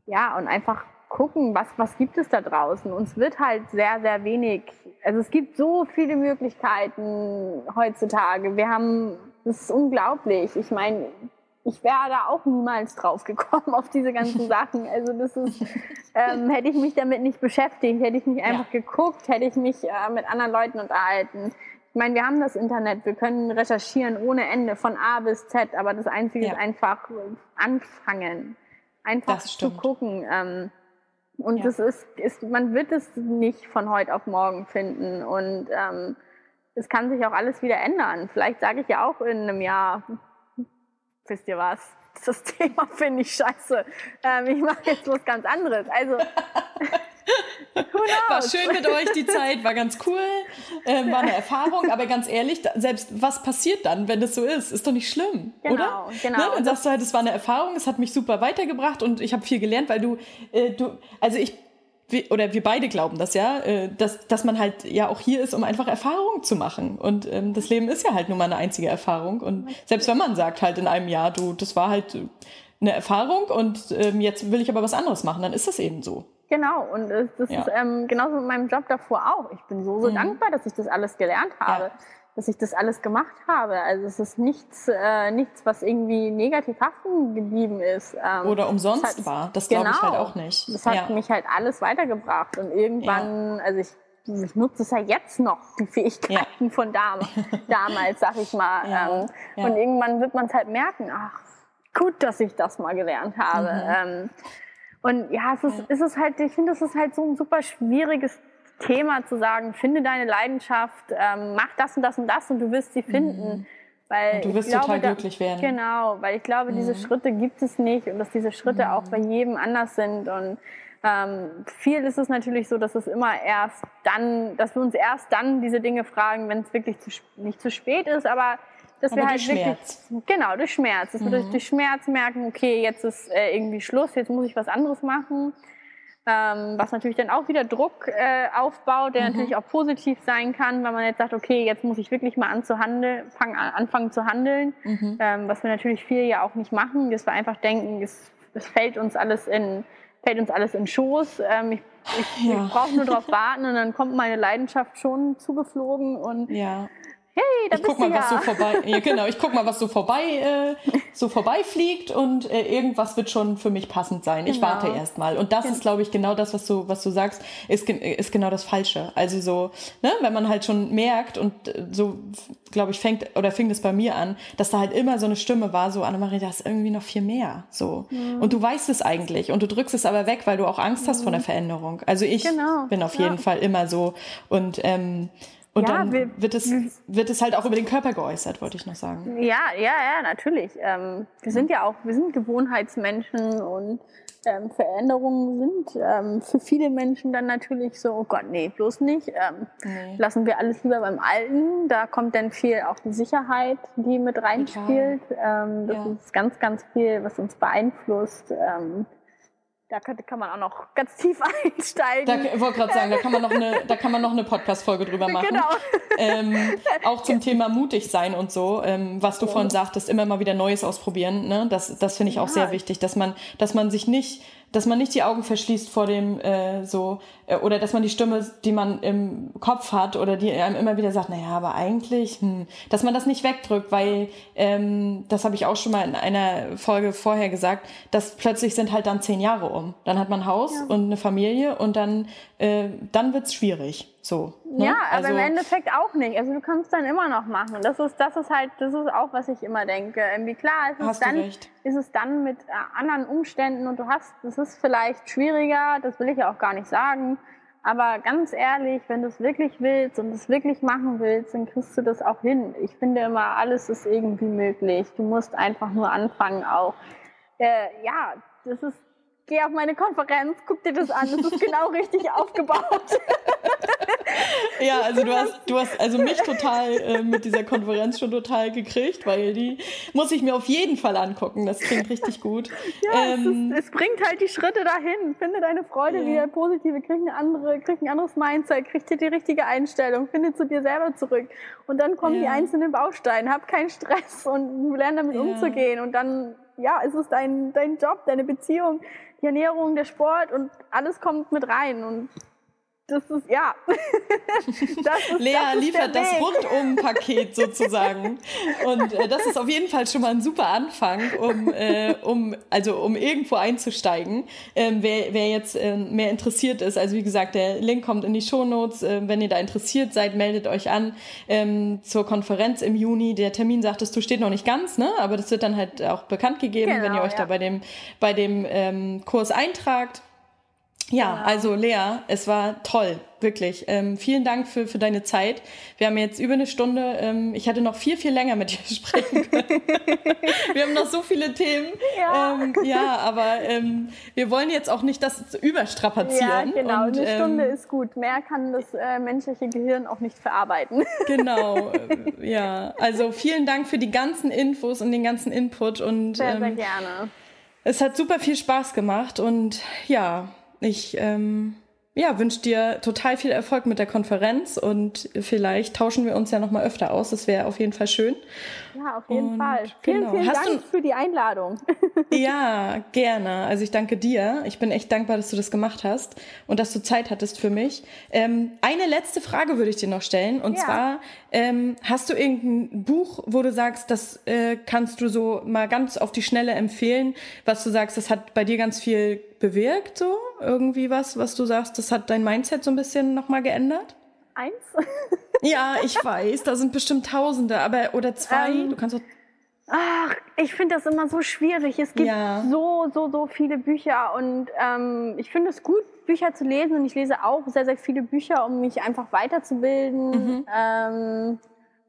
ja, und einfach gucken, was, was gibt es da draußen. Uns wird halt sehr, sehr wenig, also es gibt so viele Möglichkeiten heutzutage. Wir haben, das ist unglaublich. Ich meine, ich wäre da auch niemals drauf gekommen auf diese ganzen Sachen. Also das ist, ähm, hätte ich mich damit nicht beschäftigt, hätte ich nicht einfach ja. geguckt, hätte ich mich äh, mit anderen Leuten unterhalten. Ich meine, wir haben das Internet, wir können recherchieren ohne Ende von A bis Z, aber das Einzige ja. ist einfach anfangen, einfach zu gucken. Ähm, und ja. das ist, ist, man wird es nicht von heute auf morgen finden und ähm, es kann sich auch alles wieder ändern. Vielleicht sage ich ja auch in einem Jahr, wisst ihr was? Das Thema finde ich scheiße. Ähm, ich mache jetzt was ganz anderes. Also, war schön mit euch die Zeit, war ganz cool, ähm, war eine Erfahrung, aber ganz ehrlich, selbst was passiert dann, wenn das so ist, ist doch nicht schlimm, genau, oder? Genau. Ne? Dann sagst du halt, es war eine Erfahrung, es hat mich super weitergebracht und ich habe viel gelernt, weil du, äh, du, also ich wir, oder wir beide glauben das ja, äh, dass, dass man halt ja auch hier ist, um einfach Erfahrungen zu machen. Und ähm, das Leben ist ja halt nur mal eine einzige Erfahrung. Und selbst wenn man sagt halt in einem Jahr, du, das war halt eine Erfahrung und ähm, jetzt will ich aber was anderes machen, dann ist das eben so. Genau, und das ja. ist ähm, genauso mit meinem Job davor auch. Ich bin so, so mhm. dankbar, dass ich das alles gelernt habe. Ja dass ich das alles gemacht habe. Also es ist nichts, äh, nichts was irgendwie negativ haften geblieben ist. Ähm, Oder umsonst hat, war. Das glaube genau, ich halt genau. auch nicht. Das hat ja. mich halt alles weitergebracht. Und irgendwann, ja. also ich, ich nutze es ja jetzt noch, die Fähigkeiten ja. von dam damals, sag ich mal. Ähm, und irgendwann wird man es halt merken, ach, gut, dass ich das mal gelernt habe. Mhm. Ähm, und ja, es ist, es ist halt, ich finde, es ist halt so ein super schwieriges Thema zu sagen, finde deine Leidenschaft, ähm, mach das und das und das und du wirst sie finden. Mhm. Weil und du wirst glaube, total glücklich werden. Genau, weil ich glaube, mhm. diese Schritte gibt es nicht und dass diese Schritte mhm. auch bei jedem anders sind. Und ähm, viel ist es natürlich so, dass es immer erst dann, dass wir uns erst dann diese Dinge fragen, wenn es wirklich zu, nicht zu spät ist, aber dass aber wir halt Schmerz. wirklich genau durch Schmerz, dass mhm. wir durch, durch Schmerz merken, okay, jetzt ist äh, irgendwie Schluss, jetzt muss ich was anderes machen. Ähm, was natürlich dann auch wieder Druck äh, aufbaut, der mhm. natürlich auch positiv sein kann, wenn man jetzt sagt, okay, jetzt muss ich wirklich mal an zu handeln, fang, anfangen zu handeln, mhm. ähm, was wir natürlich viel ja auch nicht machen, dass wir einfach denken, es, es fällt uns alles in fällt uns alles in Schoß. Ähm, ich, ich, ja. ich brauche nur darauf warten und dann kommt meine Leidenschaft schon zugeflogen und ja. Hey, da ich guck mal, du was ja. so vorbei, ja, genau, ich guck mal, was so vorbei, äh, so vorbeifliegt und äh, irgendwas wird schon für mich passend sein. Ich Genau. warte erst mal. Und das ist, glaube ich, genau das, was du, was du sagst, ist, ist genau das Falsche. Also so, ne, wenn man halt schon merkt und äh, so, glaube ich, fängt oder fing es bei mir an, dass da halt immer so eine Stimme war, so Annemarie, da ist irgendwie noch viel mehr. So. Mhm. Und du weißt es eigentlich und du drückst es aber weg, weil du auch Angst hast vor der Veränderung. Also ich Genau, bin auf ja. jeden Fall immer so. Und ähm, und Ja, dann wir- wird es, wird es halt auch über den Körper geäußert, wollte ich noch sagen. Ja, ja, ja, natürlich. Ähm, wir sind ja auch, wir sind Gewohnheitsmenschen und ähm, Veränderungen sind ähm, für viele Menschen dann natürlich so, oh Gott, nee, bloß nicht. Ähm, Nee. Lassen wir alles lieber beim Alten. Da kommt dann viel auch die Sicherheit, die mit reinspielt. Ähm, das Ja. ist ganz, ganz viel, was uns beeinflusst. Da kann, kann man auch noch ganz tief einsteigen. Da, ich wollte gerade sagen, da kann man noch eine, da kann man noch eine Podcast-Folge drüber machen. Genau. Ähm, auch zum Thema mutig sein und so, ähm, was du vorhin sagtest, immer mal wieder Neues ausprobieren. Ne? Das, das finde ich auch Ja. sehr wichtig, dass man, dass man sich nicht, dass man nicht die Augen verschließt vor dem äh, so äh, oder dass man die Stimme, die man im Kopf hat oder die einem immer wieder sagt, naja, aber eigentlich, hm, dass man das nicht wegdrückt, weil ähm, das habe ich auch schon mal in einer Folge vorher gesagt, dass plötzlich sind halt dann zehn Jahre um. Dann hat man ein Haus und eine Familie und dann, äh, dann wird's schwierig. So. ne? Ja, aber im Also- Endeffekt auch nicht. Also du kannst dann immer noch machen. Das ist, das ist halt, das ist auch, was ich immer denke. Irgendwie klar, ist es du dann, ist es dann mit äh, anderen Umständen und du hast, das ist vielleicht schwieriger, das will ich ja auch gar nicht sagen. Aber ganz ehrlich, wenn du es wirklich willst und es wirklich machen willst, dann kriegst du das auch hin. Ich finde immer, alles ist irgendwie möglich. Du musst einfach nur anfangen auch. Äh, ja, das ist, geh auf meine Konferenz, guck dir das an, das ist genau richtig aufgebaut. Ja, also du hast, du hast also mich total äh, mit dieser Konferenz schon total gekriegt, weil die muss ich mir auf jeden Fall angucken. Das klingt richtig gut. Ja, Ähm, es, ist, es bringt halt die Schritte dahin. Finde deine Freude Ja. wieder positive, krieg, eine andere, krieg ein anderes Mindset, krieg dir die richtige Einstellung, finde zu dir selber zurück. Und dann kommen die Ja. einzelnen Bausteine. Hab keinen Stress und lerne damit Ja. umzugehen. Und dann, ja, ist es dein, dein Job, deine Beziehung, die Ernährung, der Sport und alles kommt mit rein. Und das ist, ja. das ist, Lea das ist liefert das. Rundum-Paket sozusagen. Und äh, das ist auf jeden Fall schon mal ein super Anfang, um, äh, um, also, um irgendwo einzusteigen. Ähm, wer, wer jetzt äh, mehr interessiert ist, also wie gesagt, der Link kommt in die Shownotes. Äh, wenn ihr da interessiert seid, meldet euch an ähm, zur Konferenz im Juni. Der Termin, sagtest du, steht noch nicht ganz, ne? aber das wird dann halt auch bekannt gegeben, wenn ihr Genau, euch ja. da bei dem, bei dem ähm, Kurs eintragt. Ja, also Lea, es war toll, wirklich. Ähm, vielen Dank für, für deine Zeit. Wir haben jetzt über eine Stunde, ähm, ich hätte noch viel, viel länger mit dir sprechen können. wir haben noch so viele Themen. Ja. ähm, ja aber ähm, wir wollen jetzt auch nicht das Ja, überstrapazieren. genau. Und, Eine Stunde ähm, ist gut. Mehr kann das äh, menschliche Gehirn auch nicht verarbeiten. Genau, äh, ja. Also vielen Dank für die ganzen Infos und den ganzen Input. Und Sehr, sehr ähm, gerne. Es hat super viel Spaß gemacht und ja, ich ähm, ja, wünsche dir total viel Erfolg mit der Konferenz und vielleicht tauschen wir uns ja noch mal öfter aus. Das wäre auf jeden Fall schön. Ja, auf jeden Und Fall. Vielen, genau. vielen Hast Dank für die Einladung. Ja, gerne. Also ich danke dir. Ich bin echt dankbar, dass du das gemacht hast und dass du Zeit hattest für mich. Ähm, eine letzte Frage würde ich dir noch stellen. Und Ja. zwar, ähm, hast du irgendein Buch, wo du sagst, das äh, kannst du so mal ganz auf die Schnelle empfehlen, was du sagst, das hat bei dir ganz viel bewirkt, so? Irgendwie was, was du sagst, das hat dein Mindset so ein bisschen nochmal geändert? Eins. Ja, ich weiß, da sind bestimmt Tausende, aber oder zwei. Ähm, du kannst auch Ach, ich finde das immer so schwierig. Es gibt Ja. so, so, so viele Bücher und ähm, ich finde es gut, Bücher zu lesen und ich lese auch sehr, sehr viele Bücher, um mich einfach weiterzubilden. Mhm. Ähm,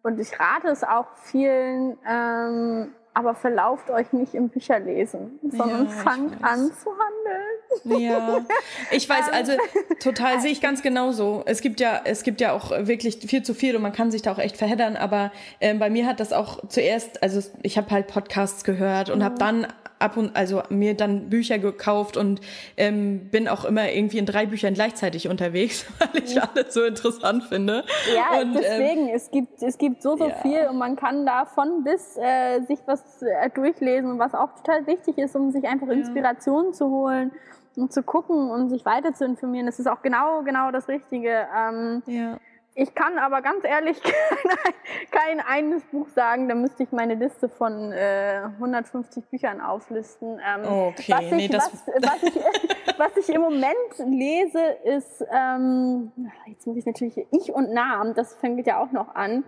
und ich rate es auch vielen, ähm, aber verlauft euch nicht im Bücherlesen, sondern Ja, fangt an zu handeln. Ja, ich weiß, also total sehe ich ganz genauso. Es gibt ja, es gibt ja auch wirklich viel zu viel und man kann sich da auch echt verheddern, aber ähm, bei mir hat das auch zuerst, also ich habe halt Podcasts gehört und habe dann ab und also mir dann Bücher gekauft und ähm, bin auch immer irgendwie in drei Büchern gleichzeitig unterwegs, weil ich alles so interessant finde. Ja, und, ähm, deswegen, es, gibt, es gibt so, so ja. viel und man kann da von bis äh, sich was äh, durchlesen was auch total wichtig ist, um sich einfach Inspirationen zu holen und zu gucken und sich weiter zu informieren. Das ist auch genau, genau das Richtige. Ähm, ja. Ich kann aber ganz ehrlich kein, eines Buch sagen. Da müsste ich meine Liste von äh, 150 Büchern auflisten. Ähm, okay, was ich, nee, das was, was, ich, was ich im Moment lese, ist, ähm, jetzt muss ich natürlich Ich und Namen, das fängt ja auch noch an.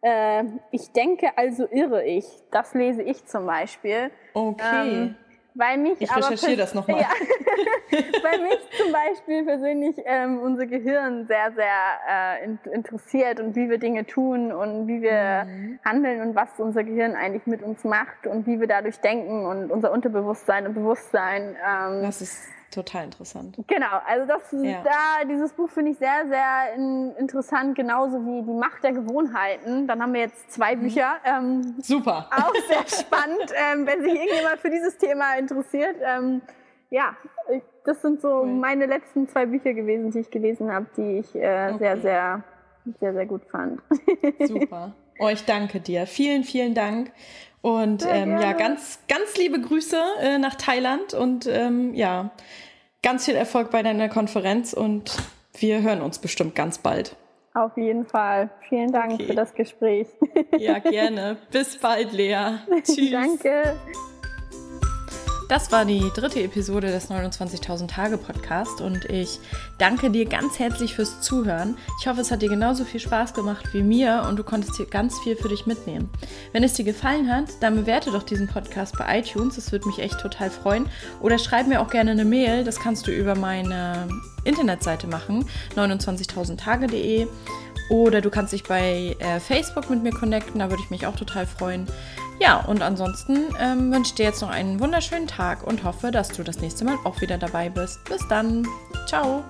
Äh, ich denke, also irre ich. Das lese ich zum Beispiel. Okay. Ähm, weil mich ich recherchiere das nochmal. Ja, weil mich zum Beispiel persönlich ähm, unser Gehirn sehr, sehr äh, interessiert und wie wir Dinge tun und wie wir mhm. handeln und was unser Gehirn eigentlich mit uns macht und wie wir dadurch denken und unser Unterbewusstsein und Bewusstsein. Ähm, das ist total interessant. Genau, also das ja. da dieses Buch finde ich sehr, sehr in, interessant, genauso wie die Macht der Gewohnheiten. Dann haben wir jetzt zwei mhm. Bücher. Ähm, Super. Auch sehr spannend, ähm, wenn sich irgendjemand für dieses Thema interessiert. Ähm, ja, das sind so okay. meine letzten zwei Bücher gewesen, die ich gelesen habe, die ich äh, okay. sehr, sehr, sehr, sehr gut fand. Super. Oh, ich danke dir. Vielen, vielen Dank. Und ähm, ja, ganz, ganz liebe Grüße äh, nach Thailand und ähm, ja, ganz viel Erfolg bei deiner Konferenz und wir hören uns bestimmt ganz bald. Auf jeden Fall. Vielen Dank okay. für das Gespräch. Ja, gerne. Bis bald, Lea. Tschüss. Danke. Das war die dritte Episode des 29.000 Tage Podcast und ich danke dir ganz herzlich fürs Zuhören. Ich hoffe, es hat dir genauso viel Spaß gemacht wie mir und du konntest hier ganz viel für dich mitnehmen. Wenn es dir gefallen hat, dann bewerte doch diesen Podcast bei iTunes, das würde mich echt total freuen. Oder schreib mir auch gerne eine Mail, das kannst du über meine Internetseite machen, 29.000tage.de. Oder du kannst dich bei äh, Facebook mit mir connecten, da würde ich mich auch total freuen. Ja, und ansonsten ähm, wünsche ich dir jetzt noch einen wunderschönen Tag und hoffe, dass du das nächste Mal auch wieder dabei bist. Bis dann. Ciao.